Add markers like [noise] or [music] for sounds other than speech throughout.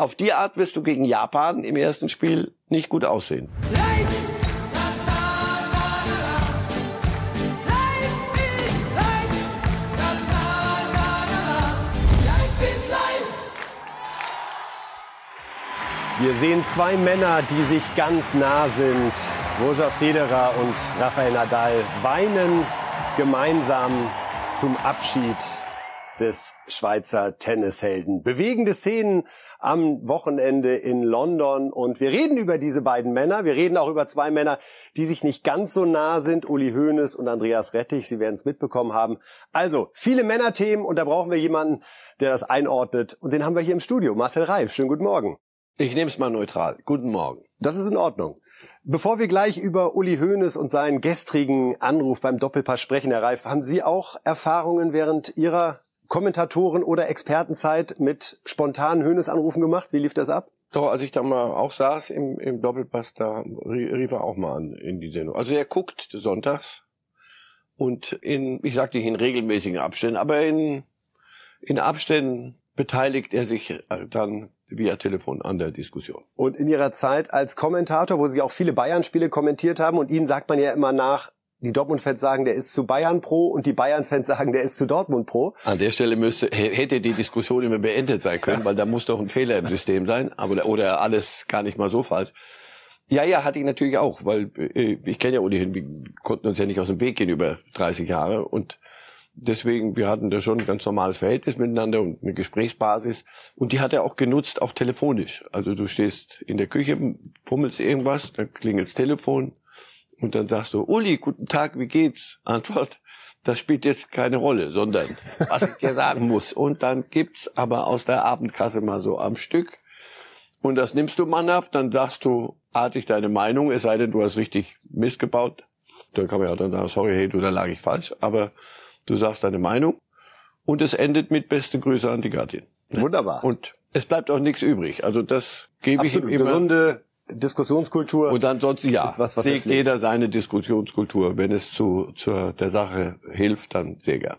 auf die Art wirst du gegen Japan im ersten Spiel nicht gut aussehen. Wir sehen zwei Männer, die sich ganz nah sind. Roger Federer und Rafael Nadal weinen gemeinsam zum Abschied des Schweizer Tennishelden. Bewegende Szenen am Wochenende in London und wir reden über diese beiden Männer. Wir reden auch über zwei Männer, die sich nicht ganz so nah sind, Uli Hoeneß und Andreas Rettich. Sie werden es mitbekommen haben. Also viele Männerthemen und da brauchen wir jemanden, der das einordnet und den haben wir hier im Studio. Marcel Reif, schönen guten Morgen. Ich nehme es mal neutral. Guten Morgen. Das ist in Ordnung. Bevor wir gleich über Uli Hoeneß und seinen gestrigen Anruf beim Doppelpass sprechen, Herr Reif, haben Sie auch Erfahrungen während Ihrer Kommentatoren- oder Expertenzeit mit spontanen Hoeneß-Anrufen gemacht? Wie lief das ab? Doch, als ich da mal auch saß im, im Doppelpass, da rief er auch mal an in die Sendung. Also er guckt sonntags und in, ich sag nicht in regelmäßigen Abständen, aber in, in Abständen beteiligt er sich äh, dann via Telefon an der Diskussion. Und in Ihrer Zeit als Kommentator, wo Sie auch viele Bayern-Spiele kommentiert haben, und Ihnen sagt man ja immer nach, die Dortmund-Fans sagen, der ist zu Bayern pro und die Bayern-Fans sagen, der ist zu Dortmund pro. An der Stelle müsste, hätte die Diskussion immer beendet sein können, weil da muss doch ein Fehler im System sein, aber, oder alles gar nicht mal so falsch. Ja, ja, hatte ich natürlich auch, weil äh, ich kenne ja ohnehin, wir konnten uns ja nicht aus dem Weg gehen über 30 Jahre und deswegen, wir hatten da schon ein ganz normales Verhältnis miteinander und eine Gesprächsbasis. Und die hat er auch genutzt, auch telefonisch. Also du stehst in der Küche, fummelst irgendwas, dann klingelt das Telefon und dann sagst du, Uli, guten Tag, wie geht's? Antwort, das spielt jetzt keine Rolle, sondern was ich dir sagen muss. Und dann gibt's aber aus der Abendkasse mal so am Stück. Und das nimmst du mannhaft, dann sagst du artig deine Meinung, es sei denn, du hast richtig missgebaut. Dann kann man ja dann sagen, sorry, hey, du, da lag ich falsch. Aber du sagst deine Meinung und es endet mit beste Grüße an die Gattin. Wunderbar. Und es bleibt auch nichts übrig. Also das gebe ich ihm immer. Gesunde Diskussionskultur. Und ansonsten ja, was, was legt jeder seine Diskussionskultur. Wenn es zu, zu der Sache hilft, dann sehr gern.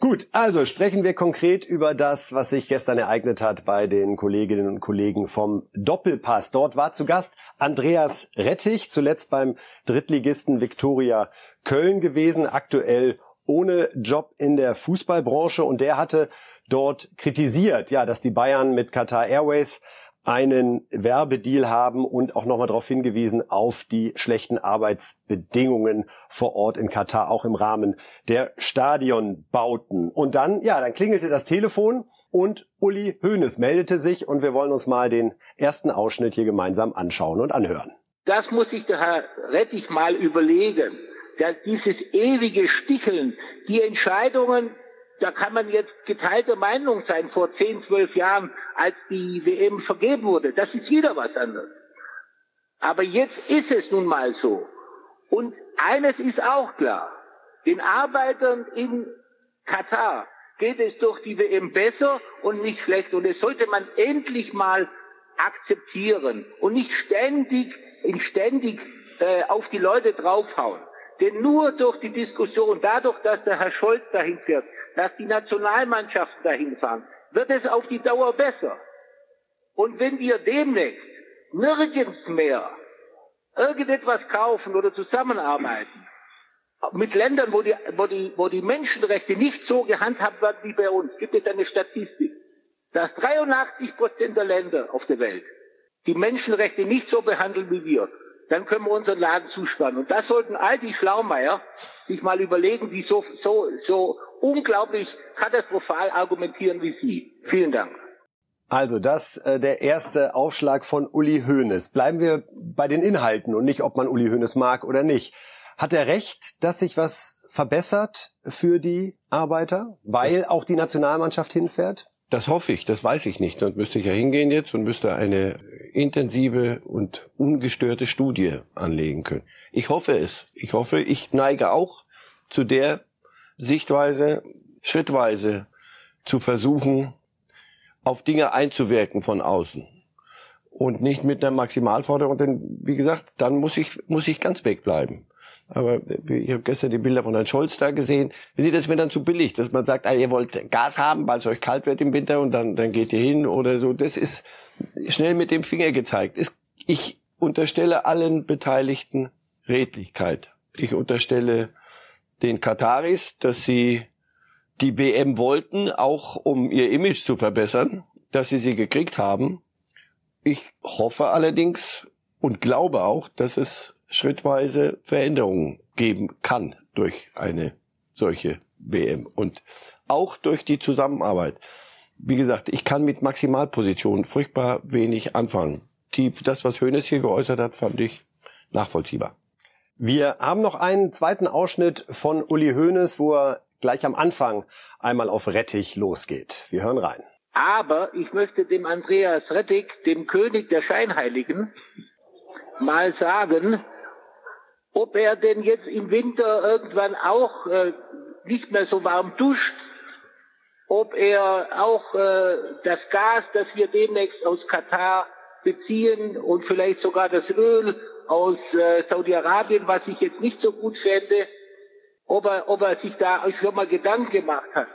Gut, also sprechen wir konkret über das, was sich gestern ereignet hat bei den Kolleginnen und Kollegen vom Doppelpass. Dort war zu Gast Andreas Rettich, zuletzt beim Drittligisten Viktoria Köln gewesen, aktuell ohne Job in der Fußballbranche und der hatte dort kritisiert, ja, dass die Bayern mit Qatar Airways einen Werbedeal haben und auch nochmal darauf hingewiesen auf die schlechten Arbeitsbedingungen vor Ort in Katar, auch im Rahmen der Stadionbauten. Und dann, ja, dann klingelte das Telefon und Uli Hoeneß meldete sich und wir wollen uns mal den ersten Ausschnitt hier gemeinsam anschauen und anhören. Das muss sich der Herr Rettich mal überlegen dass dieses ewige Sticheln, die Entscheidungen, da kann man jetzt geteilter Meinung sein vor zehn, zwölf Jahren, als die WM vergeben wurde. Das ist wieder was anderes. Aber jetzt ist es nun mal so. Und eines ist auch klar. Den Arbeitern in Katar geht es durch die WM besser und nicht schlecht. Und es sollte man endlich mal akzeptieren und nicht ständig, ständig äh, auf die Leute draufhauen. Denn nur durch die Diskussion, dadurch, dass der Herr Scholz dahin fährt, dass die Nationalmannschaften dahin fahren, wird es auf die Dauer besser. Und wenn wir demnächst nirgends mehr irgendetwas kaufen oder zusammenarbeiten, mit Ländern, wo die, wo die, wo die Menschenrechte nicht so gehandhabt werden wie bei uns, gibt es eine Statistik, dass 83 Prozent der Länder auf der Welt die Menschenrechte nicht so behandeln wie wir dann können wir unseren Laden zuspannen. Und das sollten all die Schlaumeier sich mal überlegen, die so, so, so unglaublich katastrophal argumentieren wie Sie. Vielen Dank. Also das äh, der erste Aufschlag von Uli Hoeneß. Bleiben wir bei den Inhalten und nicht, ob man Uli Hoeneß mag oder nicht. Hat er recht, dass sich was verbessert für die Arbeiter, weil auch die Nationalmannschaft hinfährt? Das hoffe ich, das weiß ich nicht. Dann müsste ich ja hingehen jetzt und müsste eine intensive und ungestörte Studie anlegen können. Ich hoffe es. Ich hoffe, ich neige auch zu der Sichtweise, schrittweise zu versuchen, auf Dinge einzuwirken von außen. Und nicht mit einer Maximalforderung, denn wie gesagt, dann muss ich, muss ich ganz wegbleiben. Aber ich habe gestern die Bilder von Herrn Scholz da gesehen. Wenn Sie das mir dann zu billig, dass man sagt, ah, ihr wollt Gas haben, weil es euch kalt wird im Winter und dann, dann geht ihr hin oder so. Das ist schnell mit dem Finger gezeigt. Ich unterstelle allen Beteiligten Redlichkeit. Ich unterstelle den Kataris, dass sie die WM wollten, auch um ihr Image zu verbessern, dass sie sie gekriegt haben. Ich hoffe allerdings und glaube auch, dass es schrittweise Veränderungen geben kann durch eine solche WM und auch durch die Zusammenarbeit. Wie gesagt, ich kann mit Maximalpositionen furchtbar wenig anfangen. Die, das, was Hönes hier geäußert hat, fand ich nachvollziehbar. Wir haben noch einen zweiten Ausschnitt von Uli Hoeneß, wo er gleich am Anfang einmal auf Rettich losgeht. Wir hören rein. Aber ich möchte dem Andreas Rettig, dem König der Scheinheiligen, mal sagen, ob er denn jetzt im Winter irgendwann auch äh, nicht mehr so warm duscht, ob er auch äh, das Gas, das wir demnächst aus Katar beziehen und vielleicht sogar das Öl aus äh, Saudi-Arabien, was ich jetzt nicht so gut fände, ob er, ob er sich da schon mal Gedanken gemacht hat.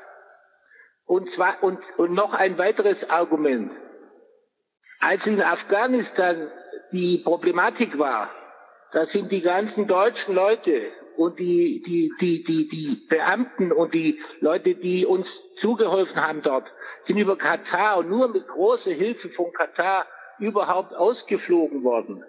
Und zwar, und, und noch ein weiteres Argument. Als in Afghanistan die Problematik war, da sind die ganzen deutschen Leute und die, die, die, die, die Beamten und die Leute, die uns zugeholfen haben dort, sind über Katar und nur mit großer Hilfe von Katar überhaupt ausgeflogen worden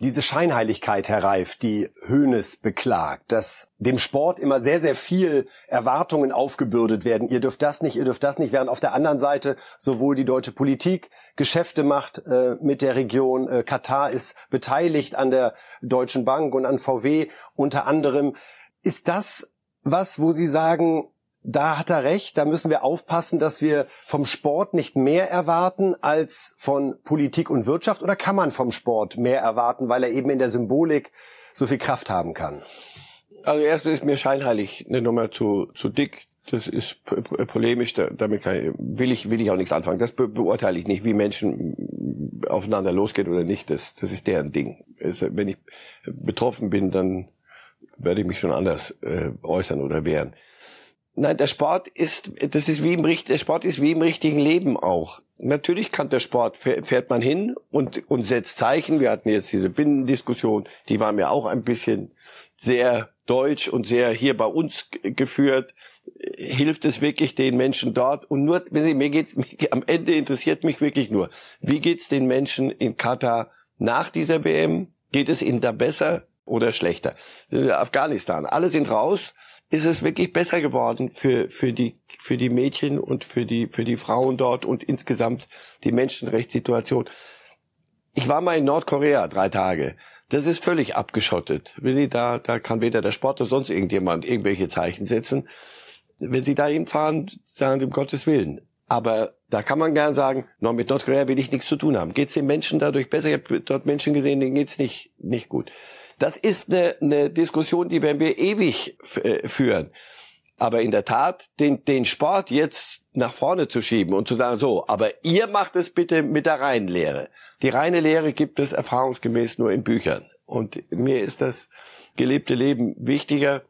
diese Scheinheiligkeit, Herr Reif, die Höhnes beklagt, dass dem Sport immer sehr, sehr viel Erwartungen aufgebürdet werden. Ihr dürft das nicht, ihr dürft das nicht, während auf der anderen Seite sowohl die deutsche Politik Geschäfte macht äh, mit der Region, äh, Katar ist beteiligt an der Deutschen Bank und an VW unter anderem. Ist das was, wo Sie sagen, da hat er recht, da müssen wir aufpassen, dass wir vom Sport nicht mehr erwarten als von Politik und Wirtschaft oder kann man vom Sport mehr erwarten, weil er eben in der Symbolik so viel Kraft haben kann? Also erstens ist mir scheinheilig eine Nummer zu, zu dick. Das ist polemisch, damit ich, will ich will ich auch nichts anfangen. Das be beurteile ich nicht, wie Menschen aufeinander losgeht oder nicht. Das das ist deren Ding. wenn ich betroffen bin, dann werde ich mich schon anders äh, äußern oder wehren. Nein, der Sport ist, das ist wie im der Sport ist wie im richtigen Leben auch. Natürlich kann der Sport, fährt man hin und, und setzt Zeichen. Wir hatten jetzt diese Binnendiskussion, die war mir auch ein bisschen sehr deutsch und sehr hier bei uns geführt. Hilft es wirklich den Menschen dort? Und nur, wenn Sie, mir geht's, [laughs] am Ende interessiert mich wirklich nur, wie geht's den Menschen in Katar nach dieser WM? Geht es ihnen da besser oder schlechter? Afghanistan, alle sind raus ist es wirklich besser geworden für, für die, für die Mädchen und für die, für die Frauen dort und insgesamt die Menschenrechtssituation. Ich war mal in Nordkorea drei Tage. Das ist völlig abgeschottet. Da, da kann weder der Sport noch sonst irgendjemand irgendwelche Zeichen setzen. Wenn Sie da hinfahren, sagen um Gottes Willen. Aber da kann man gern sagen, no, mit Nordkorea will ich nichts zu tun haben. Geht es den Menschen dadurch besser? Ich habe dort Menschen gesehen, denen geht's nicht, nicht gut. Das ist eine, eine Diskussion, die werden wir ewig äh, führen. Aber in der Tat, den, den Sport jetzt nach vorne zu schieben und zu sagen, so, aber ihr macht es bitte mit der reinen Lehre. Die reine Lehre gibt es erfahrungsgemäß nur in Büchern. Und mir ist das gelebte Leben wichtiger.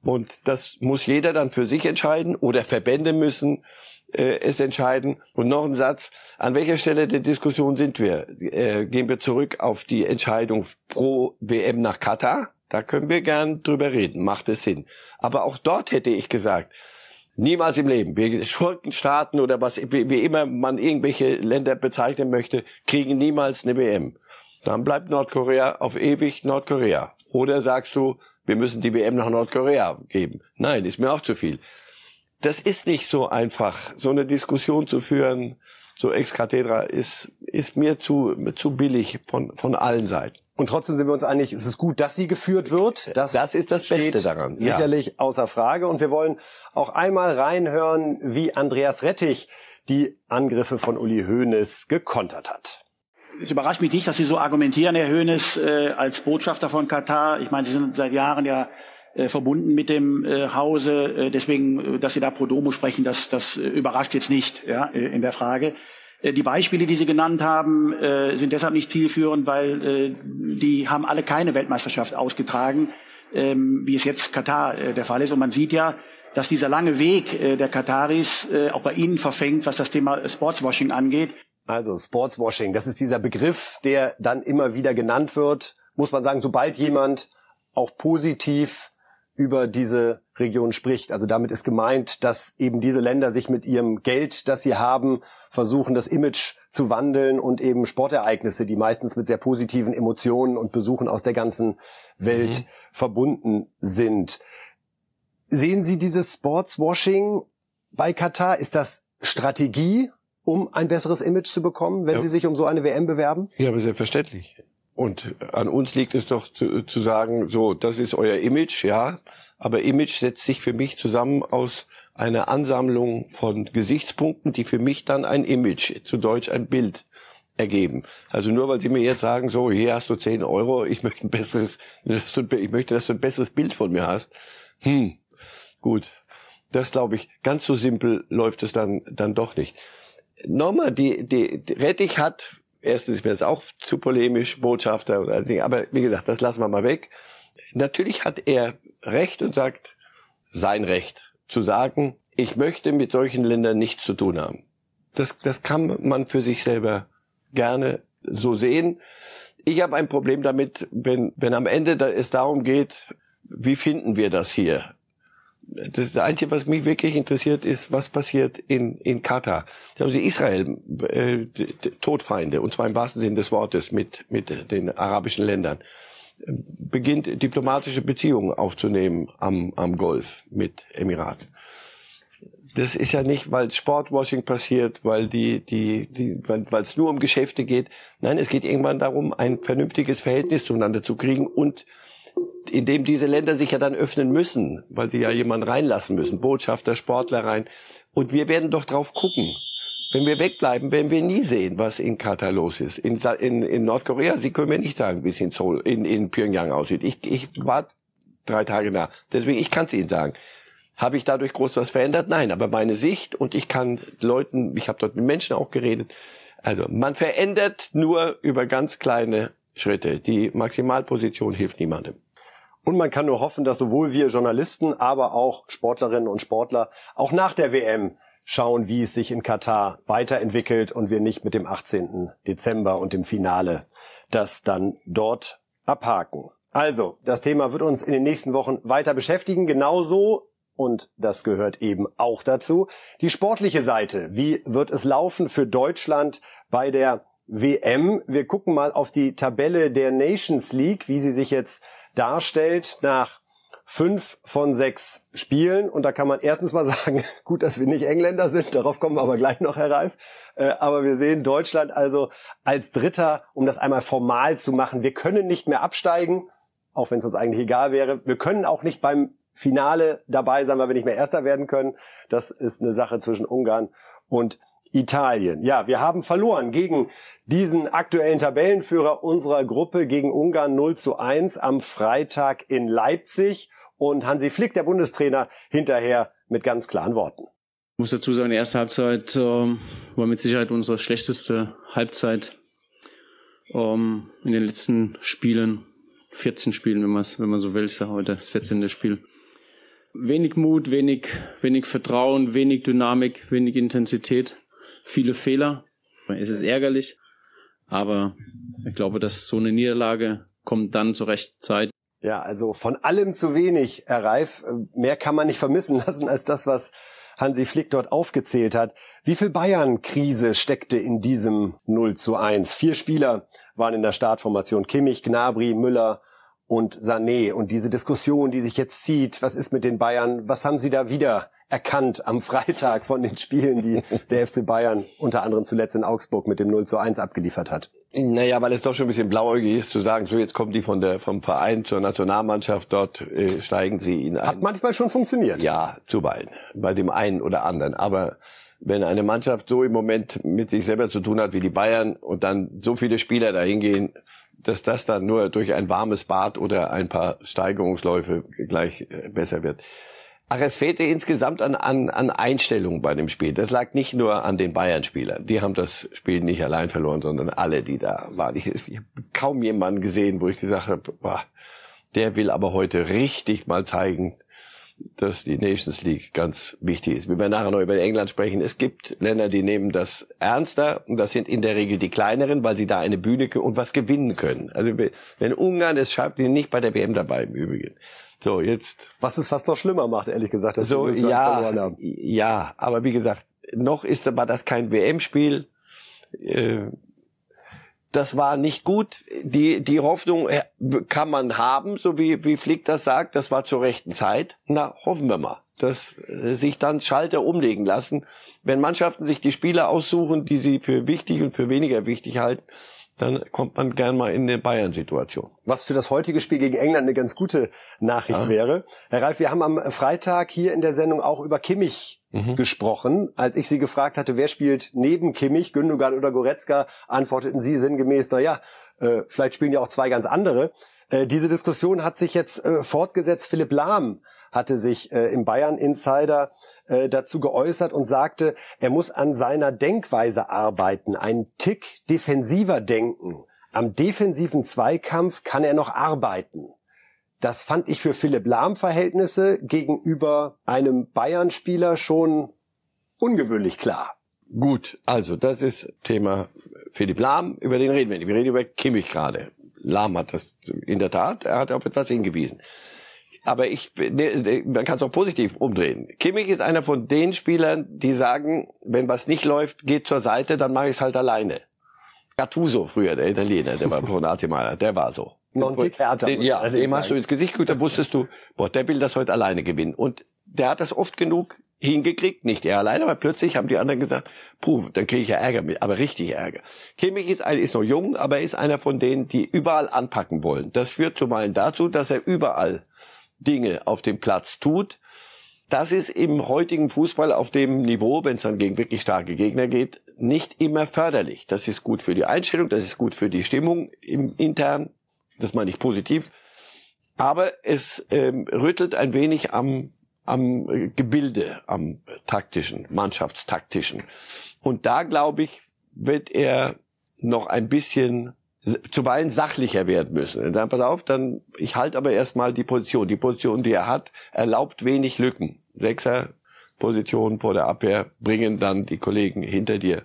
Und das muss jeder dann für sich entscheiden oder Verbände müssen äh, es entscheiden. Und noch ein Satz. An welcher Stelle der Diskussion sind wir? Äh, gehen wir zurück auf die Entscheidung pro WM nach Katar? Da können wir gern drüber reden. Macht es Sinn. Aber auch dort hätte ich gesagt, niemals im Leben. Wir Schurkenstaaten oder was, wie, wie immer man irgendwelche Länder bezeichnen möchte, kriegen niemals eine WM. Dann bleibt Nordkorea auf ewig Nordkorea. Oder sagst du, wir müssen die WM nach Nordkorea geben? Nein, ist mir auch zu viel das ist nicht so einfach. So eine Diskussion zu führen, so ex cathedra, ist, ist mir zu, zu billig von, von allen Seiten. Und trotzdem sind wir uns einig, es ist gut, dass sie geführt wird. Das, das ist das Beste daran. Sicherlich ja. außer Frage. Und wir wollen auch einmal reinhören, wie Andreas Rettich die Angriffe von Uli Hoeneß gekontert hat. Es überrascht mich nicht, dass Sie so argumentieren, Herr Hoeneß, äh, als Botschafter von Katar. Ich meine, Sie sind seit Jahren ja äh, verbunden mit dem äh, Hause. Äh, deswegen, äh, dass Sie da pro domo sprechen, das, das äh, überrascht jetzt nicht ja, äh, in der Frage. Die Beispiele, die Sie genannt haben, sind deshalb nicht zielführend, weil die haben alle keine Weltmeisterschaft ausgetragen, ähm, wie es jetzt Katar der Fall ist. Und man sieht ja, dass dieser lange Weg der Kataris auch bei Ihnen verfängt, was das Thema Sportswashing angeht. Also Sportswashing, das ist dieser Begriff, der dann immer wieder genannt wird. Muss man sagen, sobald jemand auch positiv über diese Region spricht. Also damit ist gemeint, dass eben diese Länder sich mit ihrem Geld, das sie haben, versuchen, das Image zu wandeln und eben Sportereignisse, die meistens mit sehr positiven Emotionen und Besuchen aus der ganzen Welt mhm. verbunden sind. Sehen Sie dieses Sportswashing bei Katar? Ist das Strategie, um ein besseres Image zu bekommen, wenn ja. Sie sich um so eine WM bewerben? Ja, aber selbstverständlich. Und an uns liegt es doch zu, zu sagen, so, das ist euer Image, ja. Aber Image setzt sich für mich zusammen aus einer Ansammlung von Gesichtspunkten, die für mich dann ein Image, zu Deutsch ein Bild ergeben. Also nur weil Sie mir jetzt sagen, so, hier hast du 10 Euro, ich möchte ein besseres, ich möchte, dass du ein besseres Bild von mir hast. Hm, gut. Das glaube ich, ganz so simpel läuft es dann, dann doch nicht. Nochmal, die, die, die Rettich hat erstens ist mir das auch zu polemisch, Botschafter oder Ding, aber wie gesagt, das lassen wir mal weg. Natürlich hat er Recht und sagt, sein Recht, zu sagen, ich möchte mit solchen Ländern nichts zu tun haben. Das, das kann man für sich selber gerne so sehen. Ich habe ein Problem damit, wenn, wenn am Ende es darum geht, wie finden wir das hier? Das Einzige, was mich wirklich interessiert, ist, was passiert in, in Katar. haben sie Israel, äh, Todfeinde, und zwar im wahrsten Sinne des Wortes, mit, mit den arabischen Ländern, beginnt diplomatische Beziehungen aufzunehmen am, am Golf mit Emiraten. Das ist ja nicht, weil Sportwashing passiert, weil die, die, die, weil es nur um Geschäfte geht. Nein, es geht irgendwann darum, ein vernünftiges Verhältnis zueinander zu kriegen und indem diese Länder sich ja dann öffnen müssen, weil die ja jemanden reinlassen müssen, Botschafter, Sportler rein. Und wir werden doch drauf gucken. Wenn wir wegbleiben, werden wir nie sehen, was in Katar los ist. In, in, in Nordkorea, Sie können mir nicht sagen, wie es in Seoul, in, in Pyongyang aussieht. Ich, ich war drei Tage nach. Deswegen, ich kann es Ihnen sagen. Habe ich dadurch groß was verändert? Nein, aber meine Sicht und ich kann Leuten, ich habe dort mit Menschen auch geredet. Also man verändert nur über ganz kleine Schritte. Die Maximalposition hilft niemandem. Und man kann nur hoffen, dass sowohl wir Journalisten, aber auch Sportlerinnen und Sportler auch nach der WM schauen, wie es sich in Katar weiterentwickelt und wir nicht mit dem 18. Dezember und dem Finale das dann dort abhaken. Also, das Thema wird uns in den nächsten Wochen weiter beschäftigen, genauso und das gehört eben auch dazu. Die sportliche Seite. Wie wird es laufen für Deutschland bei der WM? Wir gucken mal auf die Tabelle der Nations League, wie sie sich jetzt darstellt nach fünf von sechs Spielen. Und da kann man erstens mal [laughs] sagen, gut, dass wir nicht Engländer sind, darauf kommen wir aber gleich noch, Herr Reif. Äh, aber wir sehen Deutschland also als Dritter, um das einmal formal zu machen. Wir können nicht mehr absteigen, auch wenn es uns eigentlich egal wäre. Wir können auch nicht beim Finale dabei sein, weil wir nicht mehr Erster werden können. Das ist eine Sache zwischen Ungarn und Italien. Ja, wir haben verloren gegen diesen aktuellen Tabellenführer unserer Gruppe gegen Ungarn 0 zu 1 am Freitag in Leipzig und Hansi Flick, der Bundestrainer, hinterher mit ganz klaren Worten. Ich muss dazu sagen, die erste Halbzeit äh, war mit Sicherheit unsere schlechteste Halbzeit ähm, in den letzten Spielen. 14 Spielen, wenn man wenn man so will, ist ja heute das 14. Spiel. Wenig Mut, wenig, wenig Vertrauen, wenig Dynamik, wenig Intensität viele Fehler. Es ist ärgerlich, aber ich glaube, dass so eine Niederlage kommt dann zur rechten Zeit. Ja, also von allem zu wenig, Herr Reif. Mehr kann man nicht vermissen [laughs] lassen als das, was Hansi Flick dort aufgezählt hat. Wie viel Bayern-Krise steckte in diesem 0 zu 1? Vier Spieler waren in der Startformation. Kimmich, Gnabry, Müller und Sané. Und diese Diskussion, die sich jetzt zieht, was ist mit den Bayern? Was haben Sie da wieder erkannt am Freitag von den Spielen, die der FC Bayern unter anderem zuletzt in Augsburg mit dem 0 zu 1 abgeliefert hat? Naja, weil es doch schon ein bisschen blauäugig ist zu sagen, so jetzt kommen die von der, vom Verein zur Nationalmannschaft, dort äh, steigen sie in ein. Hat manchmal schon funktioniert. Ja, zuweilen. Bei dem einen oder anderen. Aber wenn eine Mannschaft so im Moment mit sich selber zu tun hat wie die Bayern und dann so viele Spieler dahin gehen, dass das dann nur durch ein warmes Bad oder ein paar Steigerungsläufe gleich äh, besser wird Ach, es fehlte insgesamt an, an, an Einstellung bei dem Spiel. Das lag nicht nur an den Bayern-Spielern. Die haben das Spiel nicht allein verloren, sondern alle, die da waren. Ich, ich habe kaum jemanden gesehen, wo ich gesagt habe, boah, der will aber heute richtig mal zeigen, dass die Nations League ganz wichtig ist. Wir werden nachher noch über England sprechen. Es gibt Länder, die nehmen das ernster und das sind in der Regel die kleineren, weil sie da eine Bühne und was gewinnen können. Also wenn Ungarn es schafft, die sind nicht bei der WM dabei im Übrigen. So, jetzt. Was es fast noch schlimmer macht, ehrlich gesagt, dass so, wir ja, ja, aber wie gesagt, noch ist aber das kein WM-Spiel. Äh, das war nicht gut. Die, die Hoffnung äh, kann man haben, so wie, wie Flick das sagt, das war zur rechten Zeit. Na, hoffen wir mal, dass äh, sich dann Schalter umlegen lassen. Wenn Mannschaften sich die Spieler aussuchen, die sie für wichtig und für weniger wichtig halten, dann kommt man gern mal in eine Bayern-Situation. Was für das heutige Spiel gegen England eine ganz gute Nachricht ja. wäre. Herr Reif, wir haben am Freitag hier in der Sendung auch über Kimmich mhm. gesprochen. Als ich Sie gefragt hatte, wer spielt neben Kimmich, Gündogan oder Goretzka, antworteten Sie sinngemäß, na ja, äh, vielleicht spielen ja auch zwei ganz andere. Äh, diese Diskussion hat sich jetzt äh, fortgesetzt. Philipp Lahm hatte sich äh, im Bayern Insider äh, dazu geäußert und sagte, er muss an seiner Denkweise arbeiten, einen Tick defensiver denken. Am defensiven Zweikampf kann er noch arbeiten. Das fand ich für Philipp Lahm Verhältnisse gegenüber einem Bayern-Spieler schon ungewöhnlich klar. Gut, also das ist Thema Philipp Lahm, über den reden wir nicht. Wir reden über Kimmich gerade. Lahm hat das in der Tat, er hat auf etwas hingewiesen. Aber ich, man kann es auch positiv umdrehen. Kimmich ist einer von den Spielern, die sagen, wenn was nicht läuft, geht zur Seite, dann mache ich es halt alleine. Gattuso früher, der Italiener, der war [laughs] von Mailand, der war so. Non den, ja, dem hast du ins Gesicht geguckt, da wusstest du, boah, der will das heute alleine gewinnen. Und der hat das oft genug hingekriegt, nicht er alleine, aber plötzlich haben die anderen gesagt, puh, dann kriege ich ja Ärger mit, aber richtig Ärger. Kimmich ist, ein, ist noch jung, aber er ist einer von denen, die überall anpacken wollen. Das führt zuweilen dazu, dass er überall Dinge auf dem Platz tut. Das ist im heutigen Fußball auf dem Niveau, wenn es dann gegen wirklich starke Gegner geht, nicht immer förderlich. Das ist gut für die Einstellung, das ist gut für die Stimmung im intern, das meine ich positiv. Aber es ähm, rüttelt ein wenig am, am Gebilde, am taktischen, mannschaftstaktischen. Und da, glaube ich, wird er noch ein bisschen zuweilen sachlicher werden müssen. Und dann pass auf, dann ich halte aber erstmal die Position. Die Position, die er hat, erlaubt wenig Lücken. Sechser Position vor der Abwehr bringen dann die Kollegen hinter dir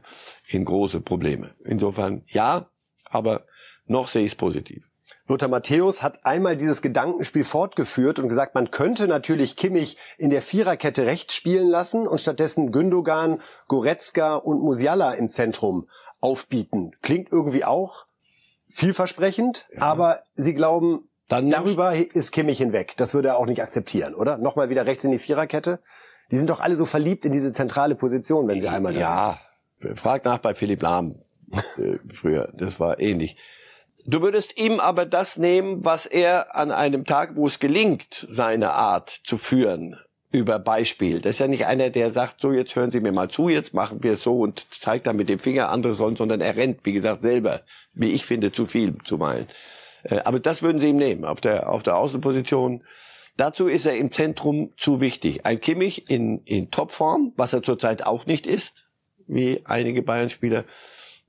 in große Probleme. Insofern ja, aber noch sehe ich es positiv. Lothar Matthäus hat einmal dieses Gedankenspiel fortgeführt und gesagt, man könnte natürlich Kimmich in der Viererkette rechts spielen lassen und stattdessen Gündogan, Goretzka und Musiala im Zentrum aufbieten. Klingt irgendwie auch vielversprechend, ja. aber Sie glauben, dann darüber ist Kimmich hinweg. Das würde er auch nicht akzeptieren, oder? Nochmal wieder rechts in die Viererkette. Die sind doch alle so verliebt in diese zentrale Position, wenn sie einmal das Ja, frag nach bei Philipp Lahm [laughs] äh, früher. Das war ähnlich. Du würdest ihm aber das nehmen, was er an einem Tag, wo es gelingt, seine Art zu führen, über Beispiel. Das ist ja nicht einer, der sagt, so jetzt hören Sie mir mal zu, jetzt machen wir es so und zeigt dann mit dem Finger, andere sollen, sondern er rennt, wie gesagt, selber, wie ich finde, zu viel zuweilen. Äh, aber das würden Sie ihm nehmen, auf der, auf der Außenposition. Dazu ist er im Zentrum zu wichtig. Ein Kimmich in, in Topform, was er zurzeit auch nicht ist, wie einige Bayern-Spieler,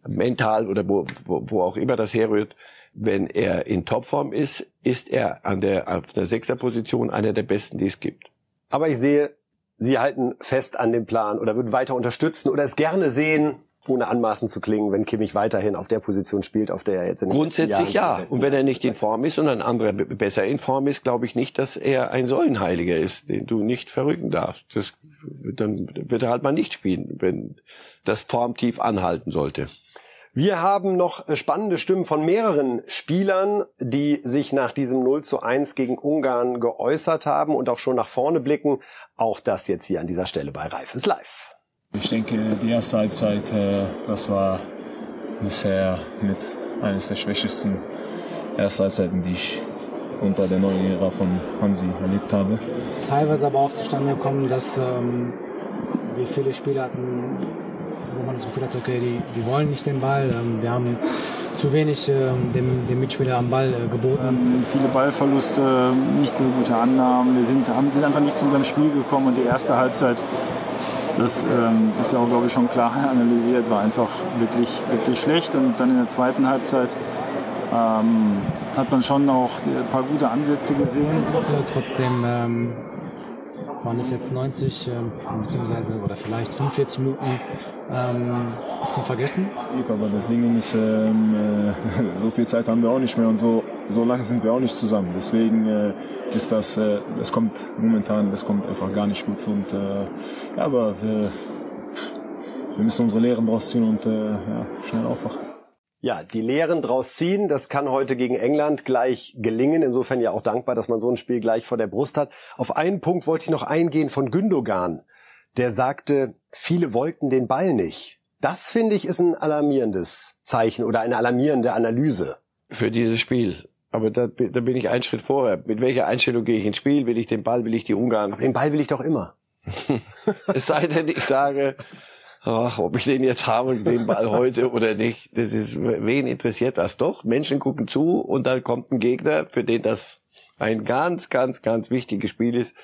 mental oder wo, wo, wo auch immer das herrührt, wenn er in Topform ist, ist er an der, auf der Sechserposition einer der besten, die es gibt. Aber ich sehe, Sie halten fest an dem Plan oder würden weiter unterstützen oder es gerne sehen, ohne anmaßend zu klingen, wenn Kimmich weiterhin auf der Position spielt, auf der er jetzt in den Grundsätzlich ja. Und wenn er nicht in Form ist und ein anderer besser in Form ist, glaube ich nicht, dass er ein Säulenheiliger ist, den du nicht verrücken darfst. Das, dann wird er halt mal nicht spielen, wenn das Formtief anhalten sollte. Wir haben noch äh, spannende Stimmen von mehreren Spielern, die sich nach diesem 0 zu 1 gegen Ungarn geäußert haben und auch schon nach vorne blicken. Auch das jetzt hier an dieser Stelle bei Reif ist live. Ich denke, die erste Halbzeit, äh, das war bisher mit eines der schwächesten ersten Halbzeiten, die ich unter der neuen Ära von Hansi erlebt habe. Teilweise aber auch zustande gekommen, dass ähm, wir viele Spieler hatten, wo man das Gefühl hat, okay, die, die wollen nicht den Ball. Ähm, wir haben zu wenig äh, dem, dem Mitspieler am Ball äh, geboten. Ähm, viele Ballverluste, nicht so gute Annahmen. Wir sind, haben, sind einfach nicht zu unserem Spiel gekommen und die erste Halbzeit, das ähm, ist ja auch, glaube ich, schon klar [laughs] analysiert, war einfach wirklich, wirklich schlecht. Und dann in der zweiten Halbzeit ähm, hat man schon auch ein paar gute Ansätze gesehen. Trotzdem ähm, waren es jetzt 90 ähm, beziehungsweise oder vielleicht 45 Minuten ähm, zum Vergessen. Aber das Ding ist, ähm, äh, [laughs] so viel Zeit haben wir auch nicht mehr und so, so lange sind wir auch nicht zusammen. Deswegen äh, ist das, äh, das kommt momentan, das kommt einfach gar nicht gut. Und, äh, ja, aber wir, wir müssen unsere Lehren draus ziehen und äh, ja, schnell aufwachen. Ja, die Lehren draus ziehen, das kann heute gegen England gleich gelingen. Insofern ja auch dankbar, dass man so ein Spiel gleich vor der Brust hat. Auf einen Punkt wollte ich noch eingehen von Gündogan. Der sagte, viele wollten den Ball nicht. Das finde ich ist ein alarmierendes Zeichen oder eine alarmierende Analyse. Für dieses Spiel. Aber da, da bin ich einen Schritt vorher. Mit welcher Einstellung gehe ich ins Spiel? Will ich den Ball? Will ich die Ungarn? Aber den Ball will ich doch immer. [laughs] es sei denn, ich sage, ach, ob ich den jetzt habe, den Ball heute oder nicht, das ist, wen interessiert das doch? Menschen gucken zu und dann kommt ein Gegner, für den das ein ganz, ganz, ganz wichtiges Spiel ist.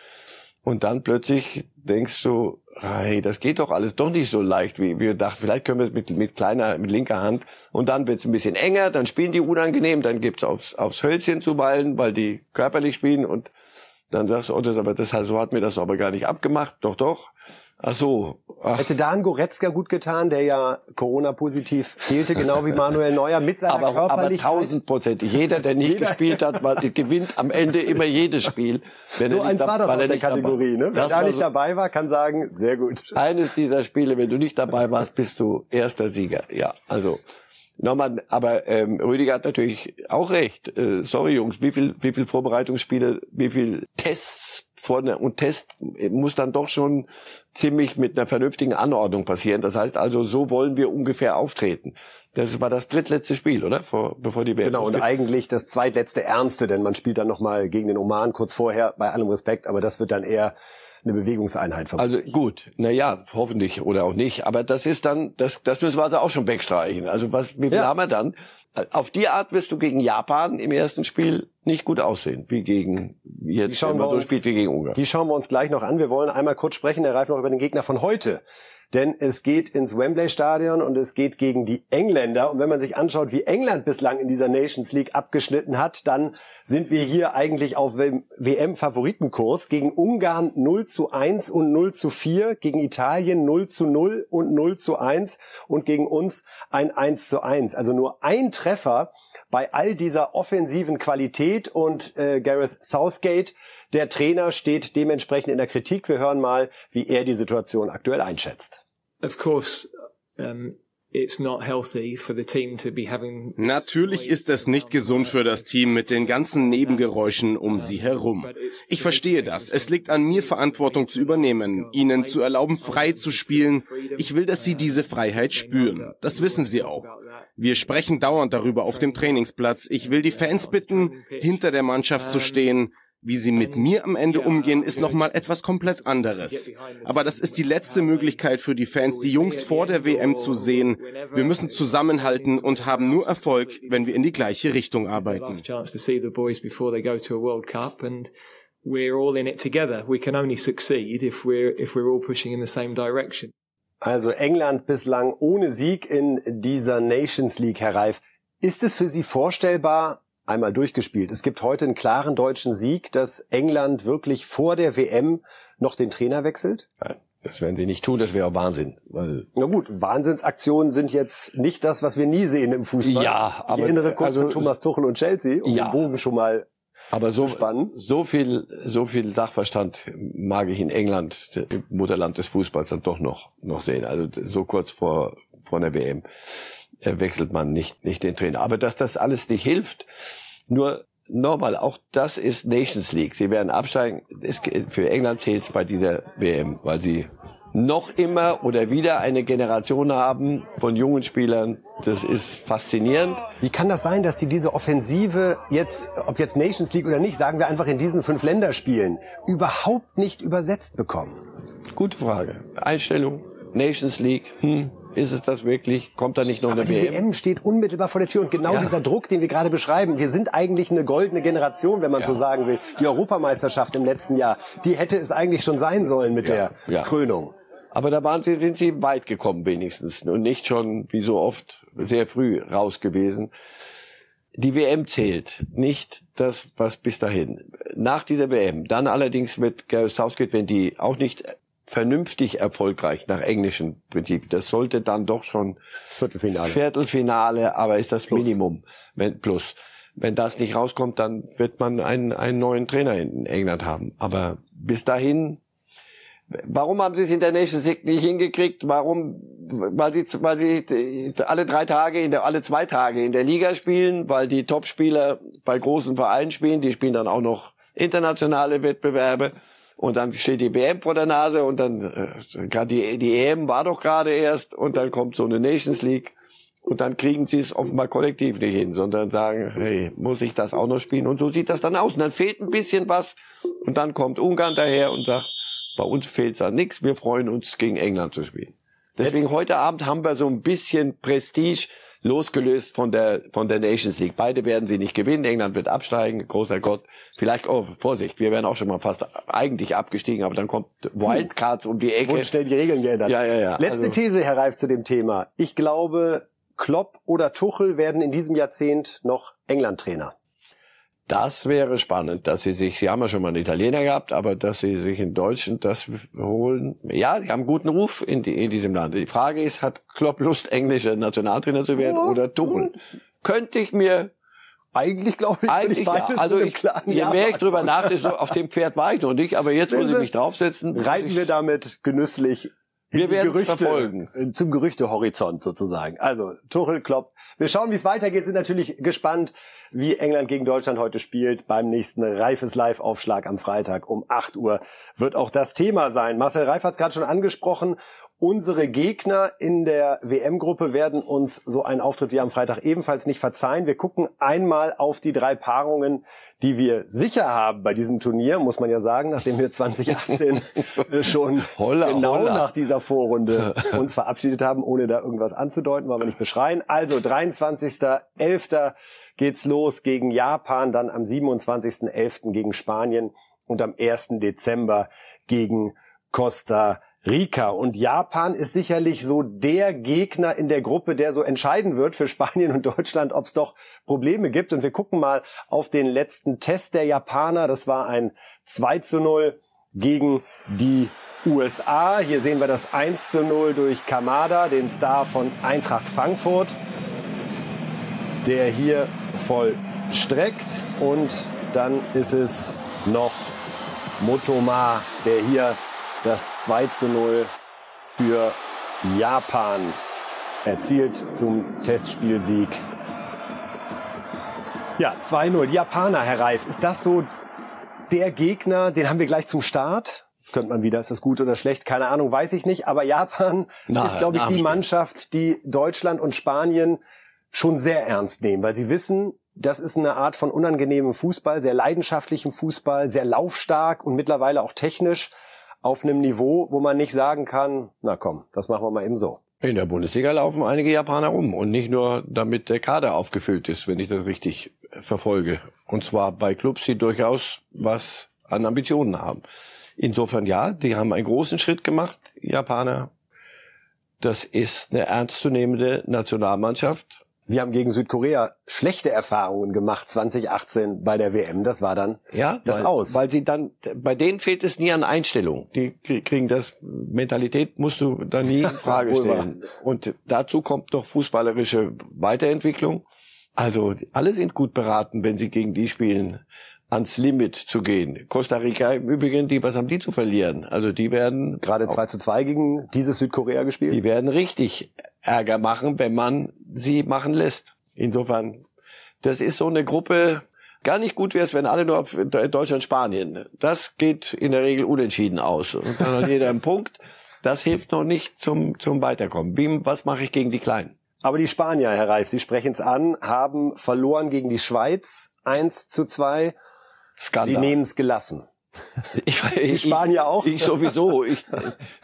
Und dann plötzlich denkst du, hey, das geht doch alles doch nicht so leicht, wie wir dachten. Vielleicht können wir es mit, mit kleiner, mit linker Hand. Und dann wird es ein bisschen enger, dann spielen die unangenehm, dann gibt's aufs, aufs Hölzchen zuweilen, weil die körperlich spielen und dann sagst du, oh, das, aber das, so hat mir das aber gar nicht abgemacht. Doch, doch. Ach so. Ach. Hätte da ein Goretzka gut getan, der ja Corona-positiv fehlte, genau wie Manuel Neuer mit seiner aber, Körperlichkeit. Aber tausendprozentig. Jeder, der nicht gespielt hat, war, gewinnt am Ende immer jedes Spiel. Wenn so eins war das aus der Kategorie. Ne? Wer da nicht so dabei war, kann sagen, sehr gut. Eines dieser Spiele, wenn du nicht dabei warst, bist du erster Sieger. Ja, also Nochmal, aber ähm, Rüdiger hat natürlich auch recht. Äh, sorry Jungs, wie viel, wie viel Vorbereitungsspiele, wie viel Tests vorne und Test muss dann doch schon ziemlich mit einer vernünftigen Anordnung passieren. Das heißt also, so wollen wir ungefähr auftreten. Das war das drittletzte Spiel, oder? Vor, bevor die WM Genau, und eigentlich das zweitletzte Ernste, denn man spielt dann nochmal gegen den Oman kurz vorher, bei allem Respekt, aber das wird dann eher eine Bewegungseinheit verbunden. Also gut, na ja, hoffentlich oder auch nicht. Aber das ist dann, das, das müssen wir also auch schon wegstreichen. Also was, wie viel ja. haben wir dann? Auf die Art wirst du gegen Japan im ersten Spiel nicht gut aussehen, wie gegen jetzt, wenn man so spielt wie gegen Ungarn. Die schauen wir uns gleich noch an. Wir wollen einmal kurz sprechen, Herr Reif, noch über den Gegner von heute. Denn es geht ins Wembley-Stadion und es geht gegen die Engländer. Und wenn man sich anschaut, wie England bislang in dieser Nations League abgeschnitten hat, dann sind wir hier eigentlich auf WM-Favoritenkurs. Gegen Ungarn 0 zu 1 und 0 zu 4, gegen Italien 0 zu 0 und 0 zu 1 und gegen uns ein 1 zu 1. Also nur ein Treffer bei all dieser offensiven Qualität und äh, Gareth Southgate, der Trainer, steht dementsprechend in der Kritik. Wir hören mal, wie er die Situation aktuell einschätzt. Of course, um Natürlich ist es nicht gesund für das Team mit den ganzen Nebengeräuschen um sie herum. Ich verstehe das. Es liegt an mir, Verantwortung zu übernehmen, ihnen zu erlauben, frei zu spielen. Ich will, dass sie diese Freiheit spüren. Das wissen sie auch. Wir sprechen dauernd darüber auf dem Trainingsplatz. Ich will die Fans bitten, hinter der Mannschaft zu stehen, wie sie mit mir am Ende umgehen, ist nochmal etwas komplett anderes. Aber das ist die letzte Möglichkeit für die Fans, die Jungs vor der WM zu sehen. Wir müssen zusammenhalten und haben nur Erfolg, wenn wir in die gleiche Richtung arbeiten. Also England bislang ohne Sieg in dieser Nations League, Herr Reif. Ist es für Sie vorstellbar, einmal durchgespielt. Es gibt heute einen klaren deutschen Sieg, dass England wirklich vor der WM noch den Trainer wechselt? Nein. Das werden sie nicht tun, das wäre auch Wahnsinn. Weil Na gut, Wahnsinnsaktionen sind jetzt nicht das, was wir nie sehen im Fußball. Ja, aber ich erinnere kurz also, an Thomas Tuchel und Chelsea, um ja, den Bogen schon mal aber so, so viel, so viel Sachverstand mag ich in England, im Mutterland des Fußballs, dann doch noch, noch sehen. Also so kurz vor, vor der WM wechselt man nicht, nicht den Trainer. Aber dass das alles nicht hilft, nur nochmal, auch das ist Nations League. Sie werden absteigen. Es, für England zählt es bei dieser WM, weil sie noch immer oder wieder eine Generation haben von jungen Spielern. Das ist faszinierend. Wie kann das sein, dass die diese Offensive jetzt, ob jetzt Nations League oder nicht, sagen wir einfach in diesen fünf Länderspielen, überhaupt nicht übersetzt bekommen? Gute Frage. Einstellung, Nations League, hm, Ist es das wirklich? Kommt da nicht noch Aber eine die WM? WM steht unmittelbar vor der Tür und genau Ja. dieser Druck, den wir gerade beschreiben, wir sind eigentlich eine goldene Generation, wenn man so sagen will. Die Europameisterschaft im letzten Jahr, die hätte es eigentlich schon sein sollen mit der ja. Krönung. Aber da waren sie, sind sie weit gekommen wenigstens und nicht schon, wie so oft, sehr früh raus gewesen. Die WM zählt, nicht das, was bis dahin. Nach dieser WM, dann allerdings mit Gareth Southgate, wenn die auch nicht vernünftig erfolgreich nach englischem Prinzip, das sollte dann doch schon Viertelfinale. Viertelfinale, aber ist das Minimum, wenn plus. Wenn das nicht rauskommt, dann wird man einen, einen neuen Trainer in England haben. Aber bis dahin Warum haben sie es in der Nations League nicht hingekriegt? Warum? Weil sie, weil sie alle drei Tage, in der, alle zwei Tage in der Liga spielen, weil die Topspieler bei großen Vereinen spielen. Die spielen dann auch noch internationale Wettbewerbe. Und dann steht die WM vor der Nase und dann, äh, die, die EM war doch gerade erst und dann kommt so eine Nations League. Und dann kriegen sie es offenbar kollektiv nicht hin, sondern sagen, hey, muss ich das auch noch spielen? Und so sieht das dann aus. Und dann fehlt ein bisschen was. Und dann kommt Ungarn daher und sagt, bei uns fehlt's an nichts. Wir freuen uns, gegen England zu spielen. Deswegen heute Abend haben wir so ein bisschen Prestige losgelöst von der von der Nations League. Beide werden sie nicht gewinnen. England wird absteigen. Großer Gott. Vielleicht, oh, Vorsicht, wir wären auch schon mal fast eigentlich abgestiegen, aber dann kommt Wildcard um die Ecke. Wurden schnell die Regeln geändert. Ja, ja, ja. Letzte Also- These, Herr Reif, zu dem Thema. Ich glaube, Klopp oder Tuchel werden in diesem Jahrzehnt noch England-Trainer. Das wäre spannend, dass sie sich, sie haben ja schon mal einen Italiener gehabt, aber dass sie sich in Deutschland das holen. Ja, sie haben einen guten Ruf in, die, in diesem Land. Die Frage ist, hat Klopp Lust, englischer Nationaltrainer zu werden oder Tuchel? Könnte ich mir Eigentlich glaube ich, eigentlich, ja, also ich, je mehr ich drüber nachdenke, so auf dem Pferd war ich noch nicht, aber jetzt muss ich mich draufsetzen. Reiten wir damit genüsslich in Wir die werden's Gerüchte, verfolgen. äh, zum Gerüchtehorizont sozusagen. Also Tuchel, Klopp. Wir schauen, wie es weitergeht, sind natürlich gespannt, wie England gegen Deutschland heute spielt. Beim nächsten Reifes Live-Aufschlag am Freitag um 8 Uhr wird auch das Thema sein. Marcel Reif hat es gerade schon angesprochen. Unsere Gegner in der WM-Gruppe werden uns so einen Auftritt wie am Freitag ebenfalls nicht verzeihen. Wir gucken einmal auf die drei Paarungen, die wir sicher haben bei diesem Turnier, muss man ja sagen, nachdem wir 2018 äh, [laughs] [laughs] schon Holla, genau holla. nach dieser Vorrunde [laughs] uns verabschiedet haben, ohne da irgendwas anzudeuten, wollen wir nicht beschreien. Also 23.11. geht's los gegen Japan, dann am 27.11. gegen Spanien und am 1. Dezember gegen Costa Rica. Und Japan ist sicherlich so der Gegner in der Gruppe, der so entscheiden wird für Spanien und Deutschland, ob es doch Probleme gibt. Und wir gucken mal auf den letzten Test der Japaner. Das war ein 2 zu 0 gegen die USA. Hier sehen wir das 1 zu 0 durch Kamada, den Star von Eintracht Frankfurt, der hier vollstreckt. Und dann ist es noch Motoma, der hier das 2 zu 0 für Japan erzielt zum Testspielsieg. Ja, 2-0. Die Japaner, Herr Reif, ist das so der Gegner, den haben wir gleich zum Start? Jetzt könnte man wieder, ist das gut oder schlecht? Keine Ahnung, weiß ich nicht. Aber Japan Na, ist, glaube ich, die. Mannschaft, die Deutschland und Spanien schon sehr ernst nehmen, weil sie wissen, das ist eine Art von unangenehmem Fußball, sehr leidenschaftlichem Fußball, sehr laufstark und mittlerweile auch technisch auf einem Niveau, wo man nicht sagen kann, na komm, das machen wir mal eben so. In der Bundesliga laufen einige Japaner rum und nicht nur damit der Kader aufgefüllt ist, wenn ich das richtig äh, verfolge. Und zwar bei Clubs, die durchaus was an Ambitionen haben. Insofern ja, die haben einen großen Schritt gemacht, Japaner. Das ist eine ernstzunehmende Nationalmannschaft. Wir haben gegen Südkorea schlechte Erfahrungen gemacht 2018 bei der WM. Das war dann Ja, das weil, Aus. Weil sie dann, bei denen fehlt es nie an Einstellung. Die krie- kriegen das, Mentalität musst du da nie in [laughs] Frage stellen. Und dazu kommt noch fußballerische Weiterentwicklung. Also, alle sind gut beraten, wenn sie gegen die spielen, ans Limit zu gehen. Costa Rica im Übrigen, die, was haben die zu verlieren? Also, die werden, Gerade 2 zu 2 gegen dieses Südkorea gespielt. die werden richtig Ärger machen, wenn man sie machen lässt. Insofern, das ist so eine Gruppe, gar nicht gut wäre es, wenn alle nur auf Deutschland, Spanien. Das geht in der Regel unentschieden aus. Und dann hat jeder einen Punkt. Das hilft noch nicht zum, zum Weiterkommen. Wie, was mache ich gegen die Kleinen? Aber die Spanier, Herr Reif, Sie sprechen es an, haben verloren gegen die Schweiz 1 zu 2. Skandal. [laughs] Die nehmen es gelassen. Ich, die Spanier auch? Ich sowieso. Ich,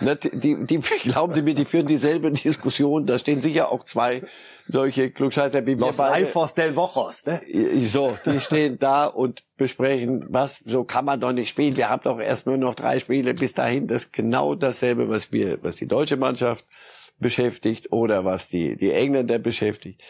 ne, die, die, glauben Sie mir, die führen dieselbe Diskussion. Da stehen sicher auch zwei solche Klugscheißer wie wir Los Alfos del Vojos, ne? So, die stehen da und besprechen, was, so kann man doch nicht spielen. Wir haben doch erst nur noch drei Spiele bis dahin. Das ist genau dasselbe, was wir, was die deutsche Mannschaft beschäftigt oder was die, die Engländer beschäftigt.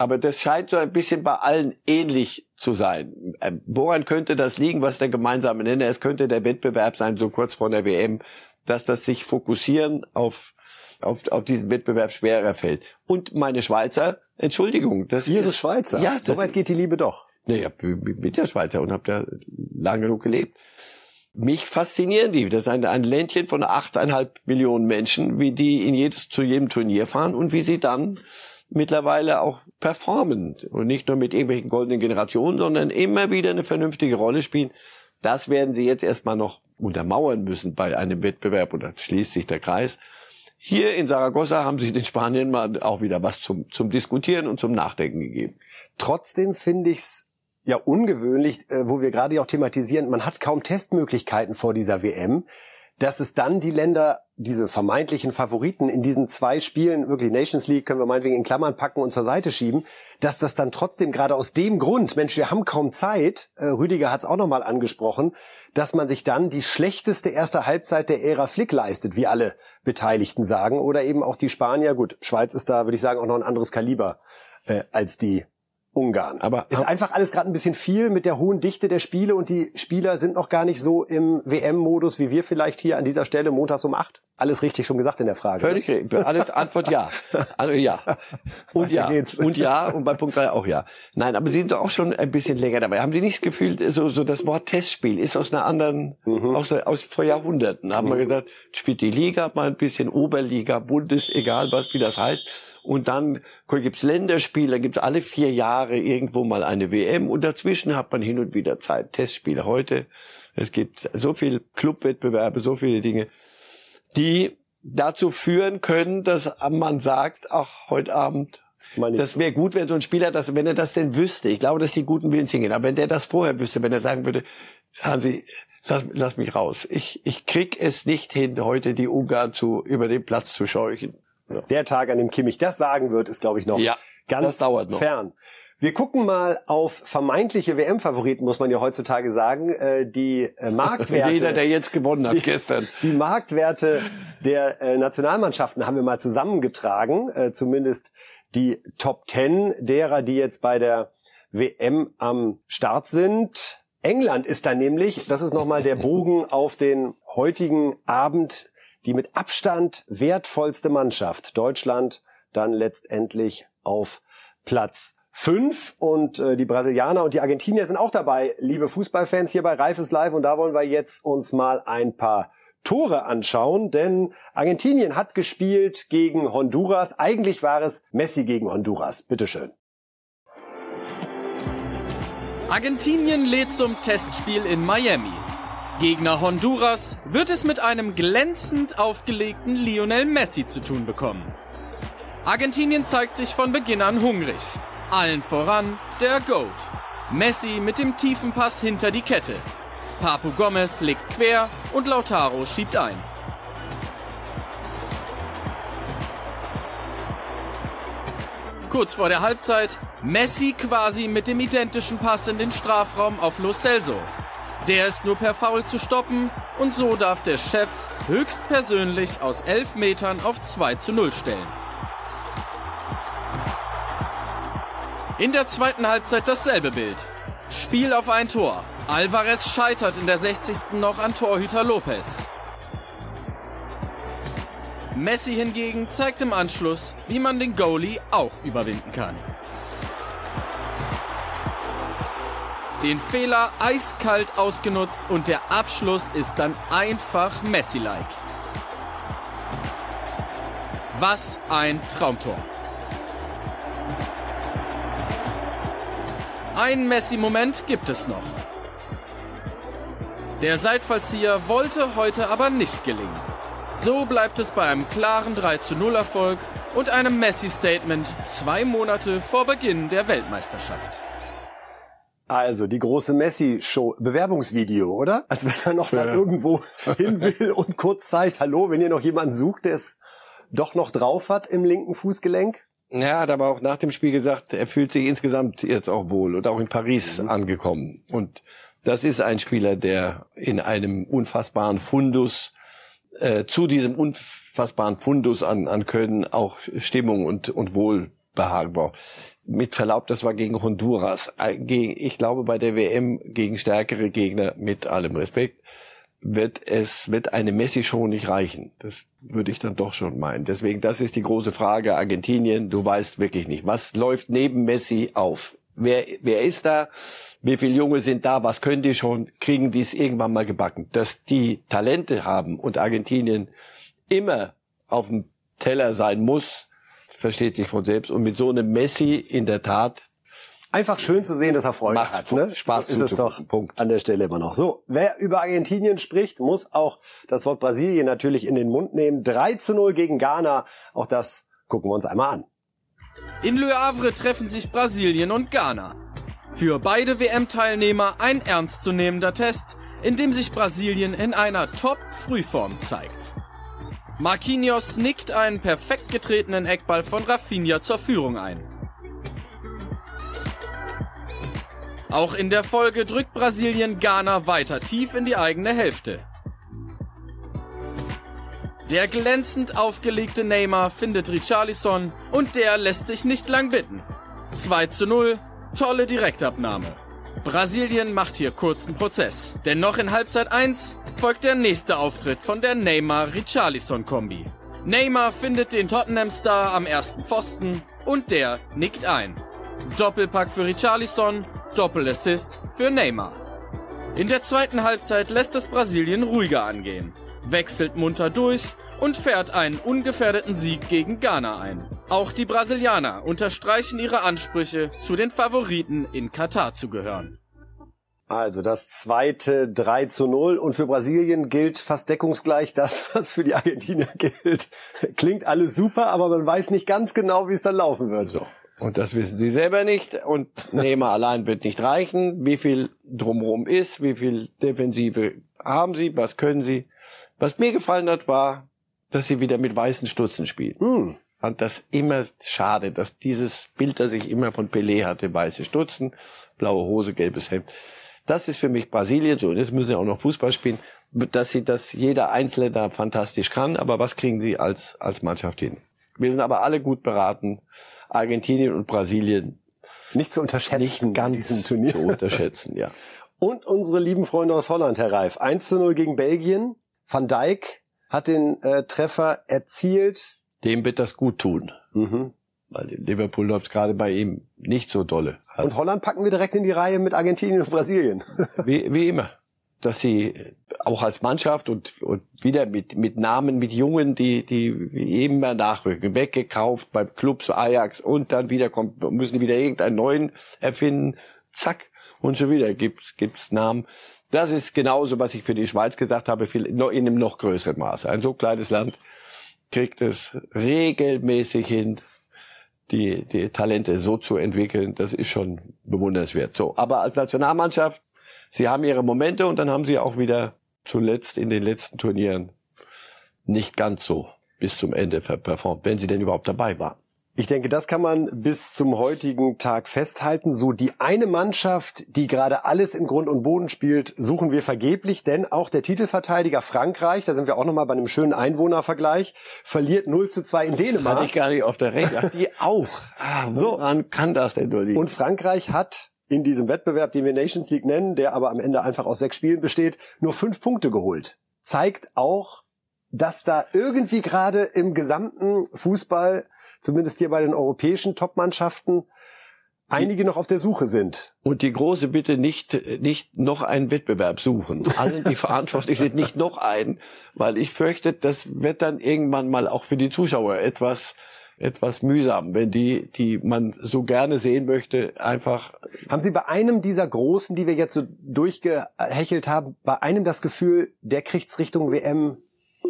Aber das scheint so ein bisschen bei allen ähnlich zu sein. Ähm, woran könnte das liegen? Was der gemeinsame Nenner? Es könnte der Wettbewerb sein, so kurz vor der WM, dass das sich fokussieren auf auf, auf diesen Wettbewerb schwerer fällt. Und meine Schweizer, Entschuldigung, das Ihre ist, Schweizer. Ja, so weit geht die Liebe doch. Naja, mit der Schweizer und habe da lange genug gelebt. Mich faszinieren die. Das ist ein, ein Ländchen von achteinhalb Millionen Menschen, wie die in jedes, zu jedem Turnier fahren und wie sie dann mittlerweile auch performen und nicht nur mit irgendwelchen goldenen Generationen, sondern immer wieder eine vernünftige Rolle spielen. Das werden sie jetzt erstmal noch untermauern müssen bei einem Wettbewerb oder schließt sich der Kreis. Hier in Saragossa haben sich den Spaniern mal auch wieder was zum, zum Diskutieren und zum Nachdenken gegeben. Trotzdem finde ich's ja ungewöhnlich, äh, wo wir gerade auch thematisieren, man hat kaum Testmöglichkeiten vor dieser WM dass es dann die Länder, diese vermeintlichen Favoriten in diesen zwei Spielen, wirklich Nations League können wir meinetwegen in Klammern packen und zur Seite schieben, dass das dann trotzdem gerade aus dem Grund, Mensch, wir haben kaum Zeit, äh, Rüdiger hat es auch nochmal angesprochen, dass man sich dann die schlechteste erste Halbzeit der Ära Flick leistet, wie alle Beteiligten sagen, oder eben auch die Spanier, gut, Schweiz ist da, würde ich sagen, auch noch ein anderes Kaliber äh, als die Ungarn. Aber ist einfach alles gerade ein bisschen viel mit der hohen Dichte der Spiele und die Spieler sind noch gar nicht so im WM-Modus wie wir vielleicht hier an dieser Stelle montags um acht. Alles richtig schon gesagt in der Frage. Völlig richtig. Alles Antwort ja. Also ja. [laughs] Und ja. Und ja. Und bei Punkt drei auch ja. Nein, aber Sie sind doch auch schon ein bisschen länger dabei. Haben Sie nicht das Gefühl, so, so das Wort Testspiel ist aus einer anderen, mhm. aus, aus vor Jahrhunderten. Haben mhm. wir gesagt, spielt die Liga mal ein bisschen Oberliga, Bundes, egal was, wie das heißt und dann gibt's Länderspiele, dann gibt's alle vier Jahre irgendwo mal eine WM und dazwischen hat man hin und wieder Zeit. Testspiele heute. Es gibt so viel Clubwettbewerbe, so viele Dinge, die dazu führen können, dass man sagt, ach, heute Abend das wäre gut, wenn so ein Spieler das, wenn er das denn wüsste. Ich glaube, dass die guten Willens hingehen. Aber wenn der das vorher wüsste, wenn er sagen würde, Hansi, lass, lass mich raus. Ich, ich krieg es nicht hin, heute die Ungarn zu, über den Platz zu scheuchen. Der Tag, an dem Kimmich das sagen wird, ist, glaube ich, noch ja, ganz noch. fern. Wir gucken mal auf vermeintliche WM-Favoriten, muss man ja heutzutage sagen. Äh, die äh, [laughs] Marktwerte. Jeder, der jetzt gewonnen hat die, gestern. Die Marktwerte der äh, Nationalmannschaften haben wir mal zusammengetragen. Zumindest die Top Ten derer, die jetzt bei der WM am Start sind. England ist da nämlich, das ist nochmal der Bogen [laughs] auf den heutigen Abend die mit Abstand wertvollste Mannschaft. Deutschland dann letztendlich auf Platz fünf und äh, die Brasilianer und die Argentinier sind auch dabei, liebe Fußballfans hier bei Reifes Live und da wollen wir jetzt uns mal ein paar Tore anschauen, denn Argentinien hat gespielt gegen Honduras. Eigentlich war es Messi gegen Honduras. Bitteschön. Argentinien lädt zum Testspiel in Miami. Gegner Honduras wird es mit einem glänzend aufgelegten Lionel Messi zu tun bekommen. Argentinien zeigt sich von Beginn an hungrig. Allen voran der Goat. Messi mit dem tiefen Pass hinter die Kette. Papu Gomez legt quer und Lautaro schiebt ein. Kurz vor der Halbzeit Messi quasi mit dem identischen Pass in den Strafraum auf Lo Celso. Der ist nur per Foul zu stoppen und so darf der Chef höchstpersönlich aus 11 Metern auf 2 zu 0 stellen. In der zweiten Halbzeit dasselbe Bild. Spiel auf ein Tor. Alvarez scheitert in der 60. noch an Torhüter Lopez. Messi hingegen zeigt im Anschluss, wie man den Goalie auch überwinden kann. Den Fehler eiskalt ausgenutzt und der Abschluss ist dann einfach Messi-like. Was ein Traumtor. Ein Messi-Moment gibt es noch. Der Seitfallzieher wollte heute aber nicht gelingen. So bleibt es bei einem klaren 3 zu 0 Erfolg und einem Messi-Statement zwei Monate vor Beginn der Weltmeisterschaft. Also die große Messi-Show, Bewerbungsvideo, oder? Als wenn er noch ja. mal irgendwo [laughs] hin will und kurz zeigt, hallo, wenn ihr noch jemanden sucht, der es doch noch drauf hat im linken Fußgelenk. Ja, hat aber auch nach dem Spiel gesagt, er fühlt sich insgesamt jetzt auch wohl und auch in Paris mhm. angekommen. Und das ist ein Spieler, der in einem unfassbaren Fundus, äh, zu diesem unfassbaren Fundus an, an Können auch Stimmung und, und Wohlbehagen braucht mit Verlaub, das war gegen Honduras. Äh, ich glaube, bei der WM gegen stärkere Gegner, mit allem Respekt, wird es, wird eine Messi-Show nicht reichen. Das würde ich dann doch schon meinen. Deswegen, das ist die große Frage. Argentinien, du weißt wirklich nicht, was läuft neben Messi auf? Wer, wer ist da? Wie viele Junge sind da? Was können die schon? Kriegen die es irgendwann mal gebacken? Dass die Talente haben und Argentinien immer auf dem Teller sein muss, versteht sich von selbst. Und mit so einem Messi in der Tat Einfach schön zu sehen, dass er Freude Macht hat. Ne? Spaß ist es doch Punkt. an der Stelle immer noch. So, wer über Argentinien spricht, muss auch das Wort Brasilien natürlich in den Mund nehmen. 3 zu 0 gegen Ghana. Auch das gucken wir uns einmal an. In Le Havre treffen sich Brasilien und Ghana. Für beide WM-Teilnehmer ein ernstzunehmender Test, in dem sich Brasilien in einer Top-Frühform zeigt. Marquinhos nickt einen perfekt getretenen Eckball von Rafinha zur Führung ein. Auch in der Folge drückt Brasilien Ghana weiter tief in die eigene Hälfte. Der glänzend aufgelegte Neymar findet Richarlison und der lässt sich nicht lang bitten. 2 zu 0, tolle Direktabnahme. Brasilien macht hier kurzen Prozess, denn noch in Halbzeit 1 folgt der nächste Auftritt von der Neymar-Richarlison-Kombi. Neymar findet den Tottenham-Star am ersten Pfosten und der nickt ein. Doppelpack für Richarlison, Doppelassist für Neymar. In der zweiten Halbzeit lässt es Brasilien ruhiger angehen, wechselt munter durch und fährt einen ungefährdeten Sieg gegen Ghana ein. Auch die Brasilianer unterstreichen ihre Ansprüche, zu den Favoriten in Katar zu gehören. Also das zweite 3 zu 0 und für Brasilien gilt fast deckungsgleich das, [laughs] was für die Argentinier gilt. Klingt alles super, aber man weiß nicht ganz genau, wie es dann laufen wird. So. Und das wissen sie selber nicht. Und [laughs] Neymar allein wird nicht reichen. Wie viel drumherum ist, wie viel Defensive haben sie, was können sie. Was mir gefallen hat, war, dass sie wieder mit weißen Stutzen spielen. Hm. Fand das immer schade, dass dieses Bild, das ich immer von Pelé hatte, weiße Stutzen, blaue Hose, gelbes Hemd. Das ist für mich Brasilien so. Und jetzt müssen sie auch noch Fußball spielen, dass sie das jeder Einzelne da fantastisch kann. Aber was kriegen sie als, als Mannschaft hin? Wir sind aber alle gut beraten. Argentinien und Brasilien. Nicht zu unterschätzen. Nicht ganz diesem Turnier. [laughs] zu unterschätzen, ja. Und unsere lieben Freunde aus Holland, Herr Reif. 1 zu 0 gegen Belgien. Van Dijk hat den äh, Treffer erzielt. Dem wird das gut tun. Mhm. Weil Liverpool läuft gerade bei ihm nicht so dolle. Und Holland packen wir direkt in die Reihe mit Argentinien und Brasilien. wie, wie immer. Dass sie auch als Mannschaft und, und wieder mit, mit Namen, mit Jungen, die, die immer nachrücken, weggekauft beim Club so Ajax und dann wieder kommt, müssen wieder irgendeinen neuen erfinden. Zack. Und schon wieder gibt's, gibt's Namen. Das ist genauso, was ich für die Schweiz gesagt habe, viel, in einem noch größeren Maße. Ein so kleines Land kriegt es regelmäßig hin, die, die Talente so zu entwickeln, das ist schon bewundernswert. So, aber als Nationalmannschaft, sie haben ihre Momente und dann haben sie auch wieder zuletzt in den letzten Turnieren nicht ganz so bis zum Ende performt, wenn sie denn überhaupt dabei waren. Ich denke, das kann man bis zum heutigen Tag festhalten. So die eine Mannschaft, die gerade alles im Grund und Boden spielt, suchen wir vergeblich, denn auch der Titelverteidiger Frankreich, da sind wir auch nochmal bei einem schönen Einwohnervergleich, verliert 0 zu 2 in Dänemark. Hatte ich gar nicht auf der Rechnung. Die auch. Ah, woran so. kann das denn nur liegen? Und Frankreich hat in diesem Wettbewerb, den wir Nations League nennen, der aber am Ende einfach aus sechs Spielen besteht, nur fünf Punkte geholt. Zeigt auch, dass da irgendwie gerade im gesamten Fußball zumindest hier bei den europäischen Topmannschaften, einige noch auf der Suche sind. Und die große Bitte nicht, nicht noch einen Wettbewerb suchen. Alle, die [laughs] verantwortlich sind, nicht noch einen, weil ich fürchte, das wird dann irgendwann mal auch für die Zuschauer etwas, etwas mühsam, wenn die, die man so gerne sehen möchte, einfach. Haben Sie bei einem dieser Großen, die wir jetzt so durchgehechelt haben, bei einem das Gefühl, der kriegt's Richtung WM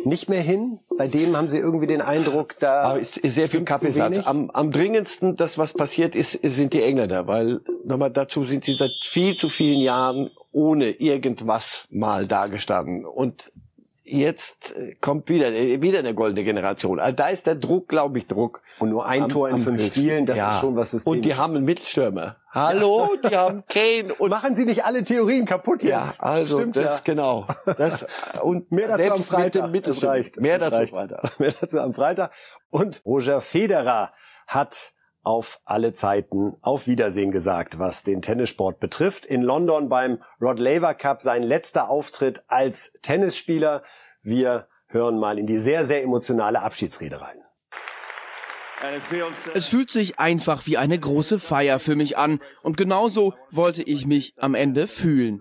nicht mehr hin? Bei dem haben Sie irgendwie den Eindruck, da Aber ist, ist sehr viel Kaffeesatz. Am, am dringendsten, das was passiert ist, sind die Engländer, weil nochmal dazu sind sie seit viel zu vielen Jahren ohne irgendwas mal dagestanden und jetzt äh, kommt wieder äh, wieder eine goldene Generation. Also da ist der Druck, glaube ich, Druck. Und nur ein am- Tor in fünf. Spielen, das Ja. ist schon was Systemisches. Und die haben einen Mittelstürmer. Hallo, die haben [laughs] Kane und Machen Sie nicht alle Theorien kaputt jetzt. ja, also Stimmt das ja. genau. Das [laughs] und Mehr dazu am selbst mit Freitag. dem reicht. Mehr Das dazu reicht. Freitag. [laughs] Mehr dazu am Freitag. Und Roger Federer hat auf alle Zeiten auf Wiedersehen gesagt, was den Tennissport betrifft. In London beim Rod Laver Cup sein letzter Auftritt als Tennisspieler. Wir hören mal in die sehr, sehr emotionale Abschiedsrede rein. Es fühlt sich einfach wie eine große Feier für mich an und genauso wollte ich mich am Ende fühlen.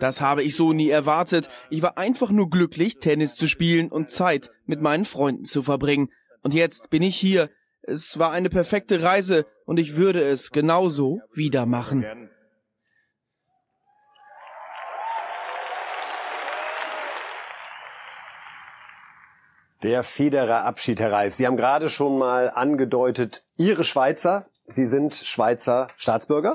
Das habe ich so nie erwartet. Ich war einfach nur glücklich, Tennis zu spielen und Zeit mit meinen Freunden zu verbringen. Und jetzt bin ich hier. Es war eine perfekte Reise und ich würde es genauso wieder machen. Der Federer Abschied, Herr Reif. Sie haben gerade schon mal angedeutet, Ihre Schweizer, Sie sind Schweizer Staatsbürger.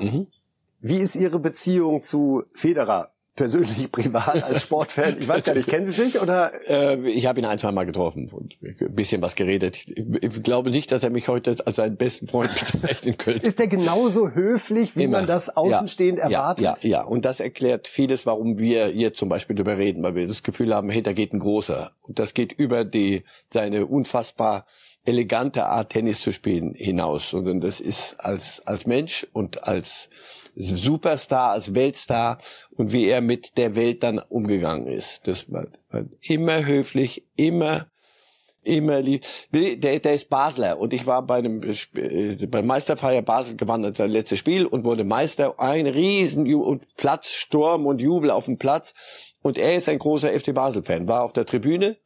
Wie ist Ihre Beziehung zu Federer? Persönlich, [laughs] privat, als Sportfan? Ich weiß gar nicht, kennen Sie sich oder? Äh, ich habe ihn ein, zwei Mal getroffen und ein bisschen was geredet. Ich, ich glaube nicht, dass er mich heute als seinen besten Freund [laughs] bezeichnen könnte. Ist er genauso höflich, wie Immer. man das außenstehend ja, erwartet? Ja, ja, ja. Und das erklärt vieles, warum wir hier zum Beispiel darüber reden, weil wir das Gefühl haben, hey, da geht ein großer. Und das geht über die seine unfassbar elegante Art, Tennis zu spielen, hinaus. Und das ist als, als Mensch und als Superstar, als Weltstar und wie er mit der Welt dann umgegangen ist. Das war, war immer höflich, immer immer lieb. Der, der ist Basler und ich war bei einem äh, beim Meisterfeier Basel gewandert, das letzte Spiel und wurde Meister. Ein riesen und Platz, Sturm und Jubel auf dem Platz. Und er ist ein großer FC Basel-Fan, war auf der Tribüne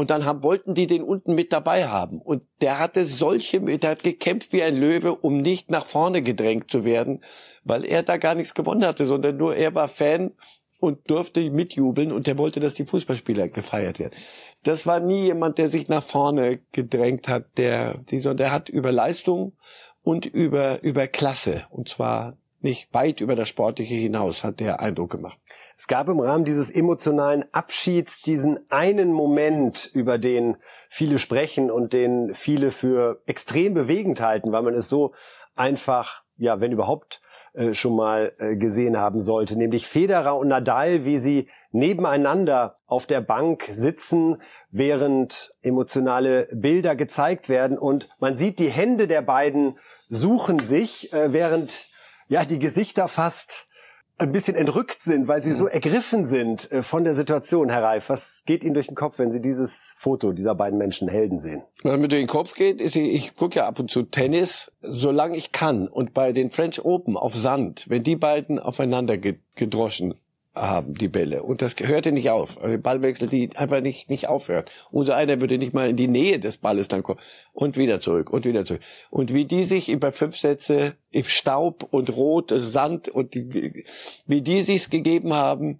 und dann haben, wollten die den unten mit dabei haben. Und der hatte solche, der hat gekämpft wie ein Löwe, um nicht nach vorne gedrängt zu werden, weil er da gar nichts gewonnen hatte, sondern nur er war Fan und durfte mitjubeln und der wollte, dass die Fußballspieler gefeiert werden. Das war nie jemand, der sich nach vorne gedrängt hat, der, sondern der hat über Leistung und über, über Klasse, und zwar nicht weit über das Sportliche hinaus, hat der Eindruck gemacht. Es gab im Rahmen dieses emotionalen Abschieds diesen einen Moment, über den viele sprechen und den viele für extrem bewegend halten, weil man es so einfach, ja, wenn überhaupt, äh, schon mal äh, gesehen haben sollte, nämlich Federer und Nadal, wie sie nebeneinander auf der Bank sitzen, während emotionale Bilder gezeigt werden und man sieht die Hände der beiden suchen sich, äh, während ja die Gesichter fast ein bisschen entrückt sind, weil sie so ergriffen sind äh, von der Situation, Herr Reif. Was geht Ihnen durch den Kopf, wenn Sie dieses Foto dieser beiden Menschen Helden sehen? Was mir durch den Kopf geht, ist, ich, ich gucke ja ab und zu Tennis, solange ich kann. Und bei den French Open auf Sand, wenn die beiden aufeinander ge- gedroschen haben, die Bälle, und das hörte nicht auf. Also Ballwechsel, die einfach nicht, nicht aufhört. Unser einer würde nicht mal in die Nähe des Balles dann kommen. Und wieder zurück, und wieder zurück. Und wie die sich über fünf Sätze im Staub und Rot, Sand und die, wie die sich's gegeben haben,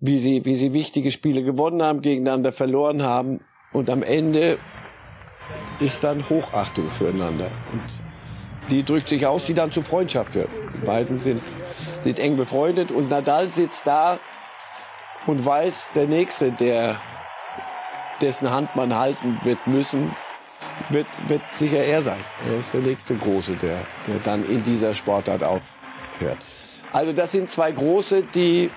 wie sie, wie sie wichtige Spiele gewonnen haben, gegeneinander verloren haben. Und am Ende ist dann Hochachtung füreinander. Und die drückt sich aus, die dann zu Freundschaft wird. Die beiden sind, sind eng befreundet und Nadal sitzt da und weiß, der Nächste, der dessen Hand man halten wird müssen, wird, wird sicher er sein. Er ist der nächste Große, der, der dann in dieser Sportart aufhört. Also das sind zwei Große, die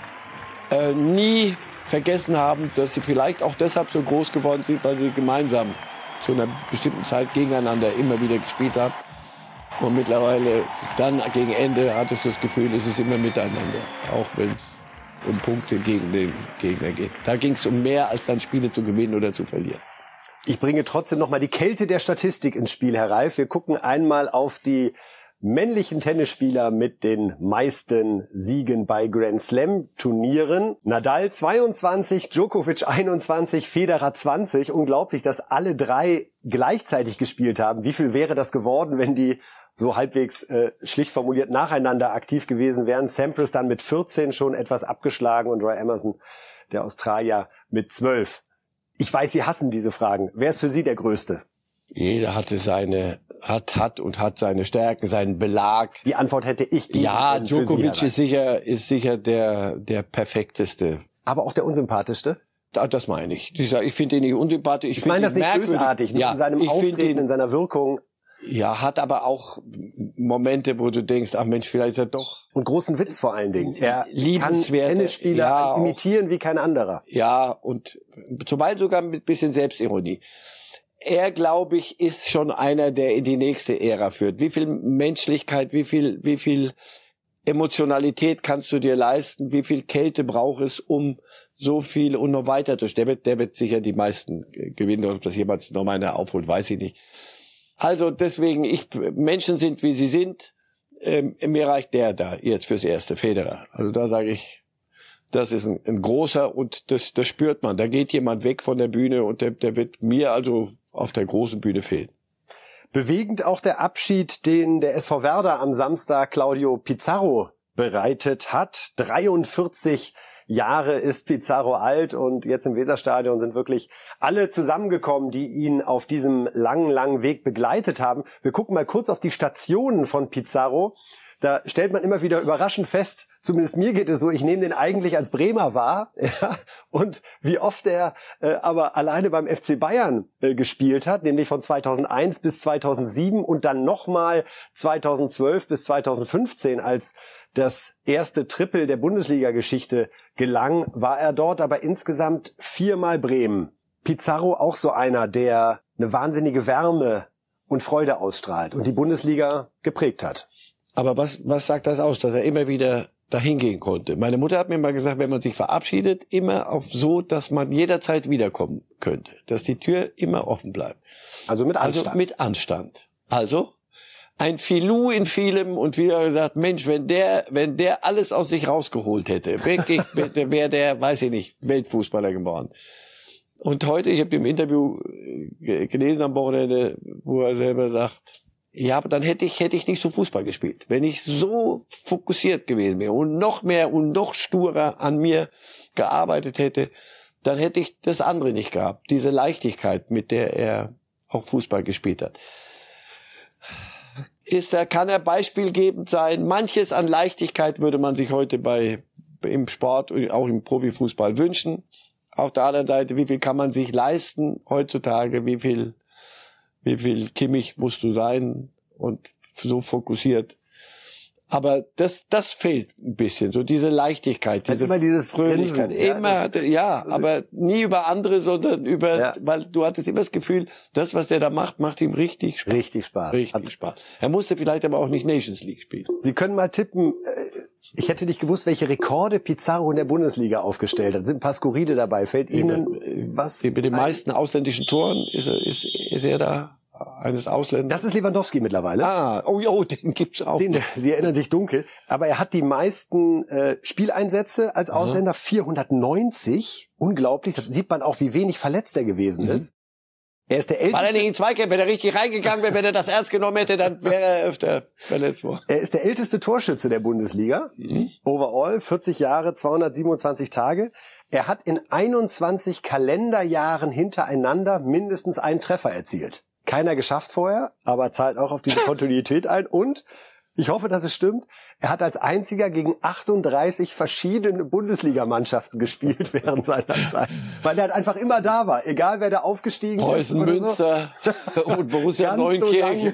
äh, nie vergessen haben, dass sie vielleicht auch deshalb so groß geworden sind, weil sie gemeinsam zu einer bestimmten Zeit gegeneinander immer wieder gespielt haben. Und mittlerweile dann gegen Ende hattest du das Gefühl, es ist immer miteinander, auch wenn es um Punkte gegen den Gegner geht. Da ging es um mehr, als dann Spiele zu gewinnen oder zu verlieren. Ich bringe trotzdem noch mal die Kälte der Statistik ins Spiel, Herr Reif. Wir gucken einmal auf die männlichen Tennisspieler mit den meisten Siegen bei Grand Slam Turnieren. Nadal 22, Djokovic 21, Federer 20. Unglaublich, dass alle drei gleichzeitig gespielt haben. Wie viel wäre das geworden, wenn die so halbwegs äh, schlicht formuliert nacheinander aktiv gewesen wären? Sampras dann mit 14 schon etwas abgeschlagen und Roy Emerson, der Australier, mit 12. Ich weiß, Sie hassen diese Fragen. Wer ist für Sie der Größte? Jeder hatte seine, hat, hat und hat seine Stärken, seinen Belag. Die Antwort hätte ich geben Ja, Djokovic ist sicher, ist sicher der, der perfekteste. Aber auch der unsympathischste? Das meine ich. Ich finde ihn nicht unsympathisch. Ich, ich meine das nicht bösartig, nicht ja, in seinem Auftreten, ihn, in seiner Wirkung. Ja, hat aber auch Momente, wo du denkst, ach Mensch, vielleicht ist er doch. Und großen Witz vor allen Dingen. Er kann Tennisspieler ja, imitieren wie kein anderer. Ja, und zuweilen sogar mit bisschen Selbstironie er, glaube ich, ist schon einer, der in die nächste Ära führt. Wie viel Menschlichkeit, wie viel, wie viel Emotionalität kannst du dir leisten? Wie viel Kälte braucht es, um so viel und noch weiter zu Der wird, der wird sicher die meisten gewinnen. Ob das jemand noch mal einer aufholt, weiß ich nicht. Also deswegen, ich, Menschen sind, wie sie sind. Ähm, mir reicht der da jetzt fürs erste Federer. Also da sage ich, das ist ein, ein, großer und das, das spürt man. Da geht jemand weg von der Bühne und der, der wird mir also auf der großen Bühne fehlen. Bewegend auch der Abschied, den der SV Werder am Samstag Claudio Pizarro bereitet hat. 43 Jahre ist Pizarro alt und jetzt im Weserstadion sind wirklich alle zusammengekommen, die ihn auf diesem langen, langen Weg begleitet haben. Wir gucken mal kurz auf die Stationen von Pizarro. Da stellt man immer wieder überraschend fest, zumindest mir geht es so, ich nehme den eigentlich als Bremer wahr. [laughs] Ja, und wie oft er äh, aber alleine beim FC Bayern äh, gespielt hat, nämlich von 2001 bis 2007 und dann nochmal 2012 bis 2015, als das erste Triple der Bundesliga-Geschichte gelang, war er dort aber insgesamt viermal Bremen. Pizarro auch so einer, der eine wahnsinnige Wärme und Freude ausstrahlt und die Bundesliga geprägt hat. Aber was, was sagt das aus, dass er immer wieder dahin gehen konnte? Meine Mutter hat mir mal gesagt, wenn man sich verabschiedet, immer auf so, dass man jederzeit wiederkommen könnte. Dass die Tür immer offen bleibt. Also mit also Anstand. Also mit Anstand. Also ein Filou in vielem und wieder gesagt, Mensch, wenn der, wenn der alles aus sich rausgeholt hätte, wirklich, [laughs] wäre der, weiß ich nicht, Weltfußballer geworden. Und heute, ich habe im Interview äh, gelesen am Wochenende, wo er selber sagt, ja, aber dann hätte ich, hätte ich nicht so Fußball gespielt. Wenn ich so fokussiert gewesen wäre und noch mehr und noch sturer an mir gearbeitet hätte, dann hätte ich das andere nicht gehabt. Diese Leichtigkeit, mit der er auch Fußball gespielt hat. Ist er, kann er beispielgebend sein? Manches an Leichtigkeit würde man sich heute bei, im Sport, auch im Profifußball wünschen. Auf der anderen Seite, wie viel kann man sich leisten heutzutage? Wie viel wie viel Kimmich musst du sein und so fokussiert. Aber das, das fehlt ein bisschen, so diese Leichtigkeit, diese immer dieses Fröhlichkeit. Grinsen, immer, ja, ja, aber nie über andere, sondern über, ja. weil du hattest immer das Gefühl, das, was der da macht, macht ihm richtig Spaß. Richtig Spaß. Richtig Hat Spaß. Er musste vielleicht aber auch nicht Nations League spielen. Sie können mal tippen, äh, ich hätte nicht gewusst, welche Rekorde Pizarro in der Bundesliga aufgestellt hat. Sind ein paar Skurrile dabei. Fällt Ihnen äh, was? Mit den meisten ausländischen Toren ist er, ist, ist er da eines Ausländers. Das ist Lewandowski mittlerweile. Ah, oh, oh den gibt's auch. Den, Sie erinnern sich dunkel. Aber er hat die meisten äh, Spieleinsätze als Ausländer, Aha. 490. Unglaublich. Da sieht man auch, wie wenig verletzt er gewesen mhm. ist. Er ist der älteste. War er nicht in Zweikampf, wenn er richtig reingegangen wäre, wenn er das ernst genommen hätte, dann wäre er öfter verletzt worden. Er ist der älteste Torschütze der Bundesliga. Mhm. Overall, 40 Jahre, 227 Tage. Er hat in 21 Kalenderjahren hintereinander mindestens einen Treffer erzielt keiner geschafft vorher, aber zahlt auch auf diese Kontinuität ein. Und ich hoffe, dass es stimmt. Er hat als einziger gegen 38 verschiedene Bundesligamannschaften gespielt [laughs] während seiner Zeit, weil er halt einfach immer da war, egal wer da aufgestiegen Preußen, ist. Münster so. [laughs] und Borussia Neunkirchen.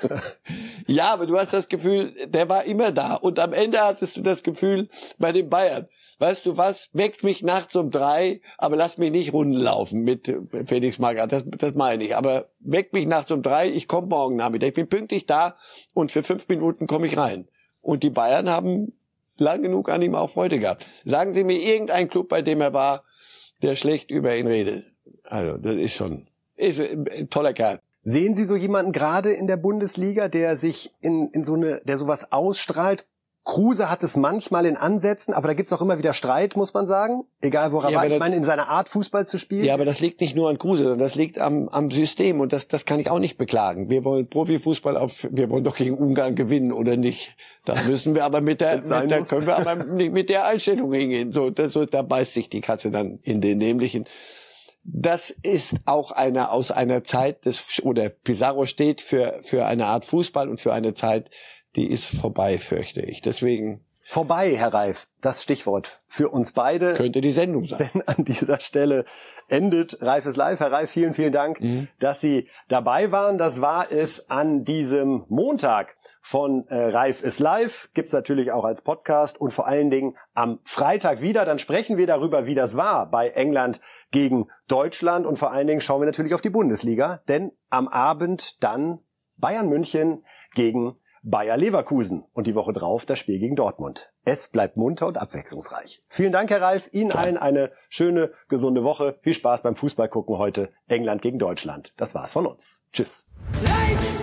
So [laughs] ja, aber du hast das Gefühl, der war immer da. Und am Ende hattest du das Gefühl bei den Bayern. Weißt du was? Weckt mich nachts um drei, aber lass mich nicht Runden laufen mit Felix Magath. Das, das meine ich. Aber weckt mich nachts um drei, ich komme morgen Nachmittag. Ich bin pünktlich da und für fünf Minuten komme ich rein. Und die Bayern haben lang genug an ihm auch Freude gehabt. Sagen Sie mir irgendeinen Club, bei dem er war, der schlecht über ihn redet. Also, das ist schon, ist ein toller Kerl. Sehen Sie so jemanden gerade in der Bundesliga, der sich in, in so eine, der sowas ausstrahlt? Kruse hat es manchmal in Ansätzen, aber da gibt's auch immer wieder Streit, muss man sagen. Egal woran ja, war. Ich meine, in seiner Art Fußball zu spielen. Ja, aber das liegt nicht nur an Kruse, sondern das liegt am, am System und das, das kann ich auch nicht beklagen. Wir wollen Profifußball auf, wir wollen doch gegen Ungarn gewinnen oder nicht. Da müssen wir aber mit der, mit der können wir aber nicht mit der Einstellung hingehen. So, das, so, da beißt sich die Katze dann in den nämlichen. Das ist auch eine aus einer Zeit des oder Pizarro steht für für eine Art Fußball und für eine Zeit, die ist vorbei, fürchte ich. Deswegen Vorbei, Herr Reif, das Stichwort für uns beide. Könnte die Sendung sein. Denn an dieser Stelle endet Reif ist live. Herr Reif, vielen, vielen Dank, mhm. dass Sie dabei waren. Das war es an diesem Montag von äh, Reif ist live. Gibt's natürlich auch als Podcast und vor allen Dingen am Freitag wieder. Dann sprechen wir darüber, wie das war bei England gegen Deutschland und vor allen Dingen schauen wir natürlich auf die Bundesliga, denn am Abend dann Bayern München gegen Bayer Leverkusen und die Woche drauf das Spiel gegen Dortmund. Es bleibt munter und abwechslungsreich. Vielen Dank, Herr Reif. Ihnen allen eine schöne, gesunde Woche. Viel Spaß beim Fußball gucken heute. England gegen Deutschland. Das war's von uns. Tschüss. Light!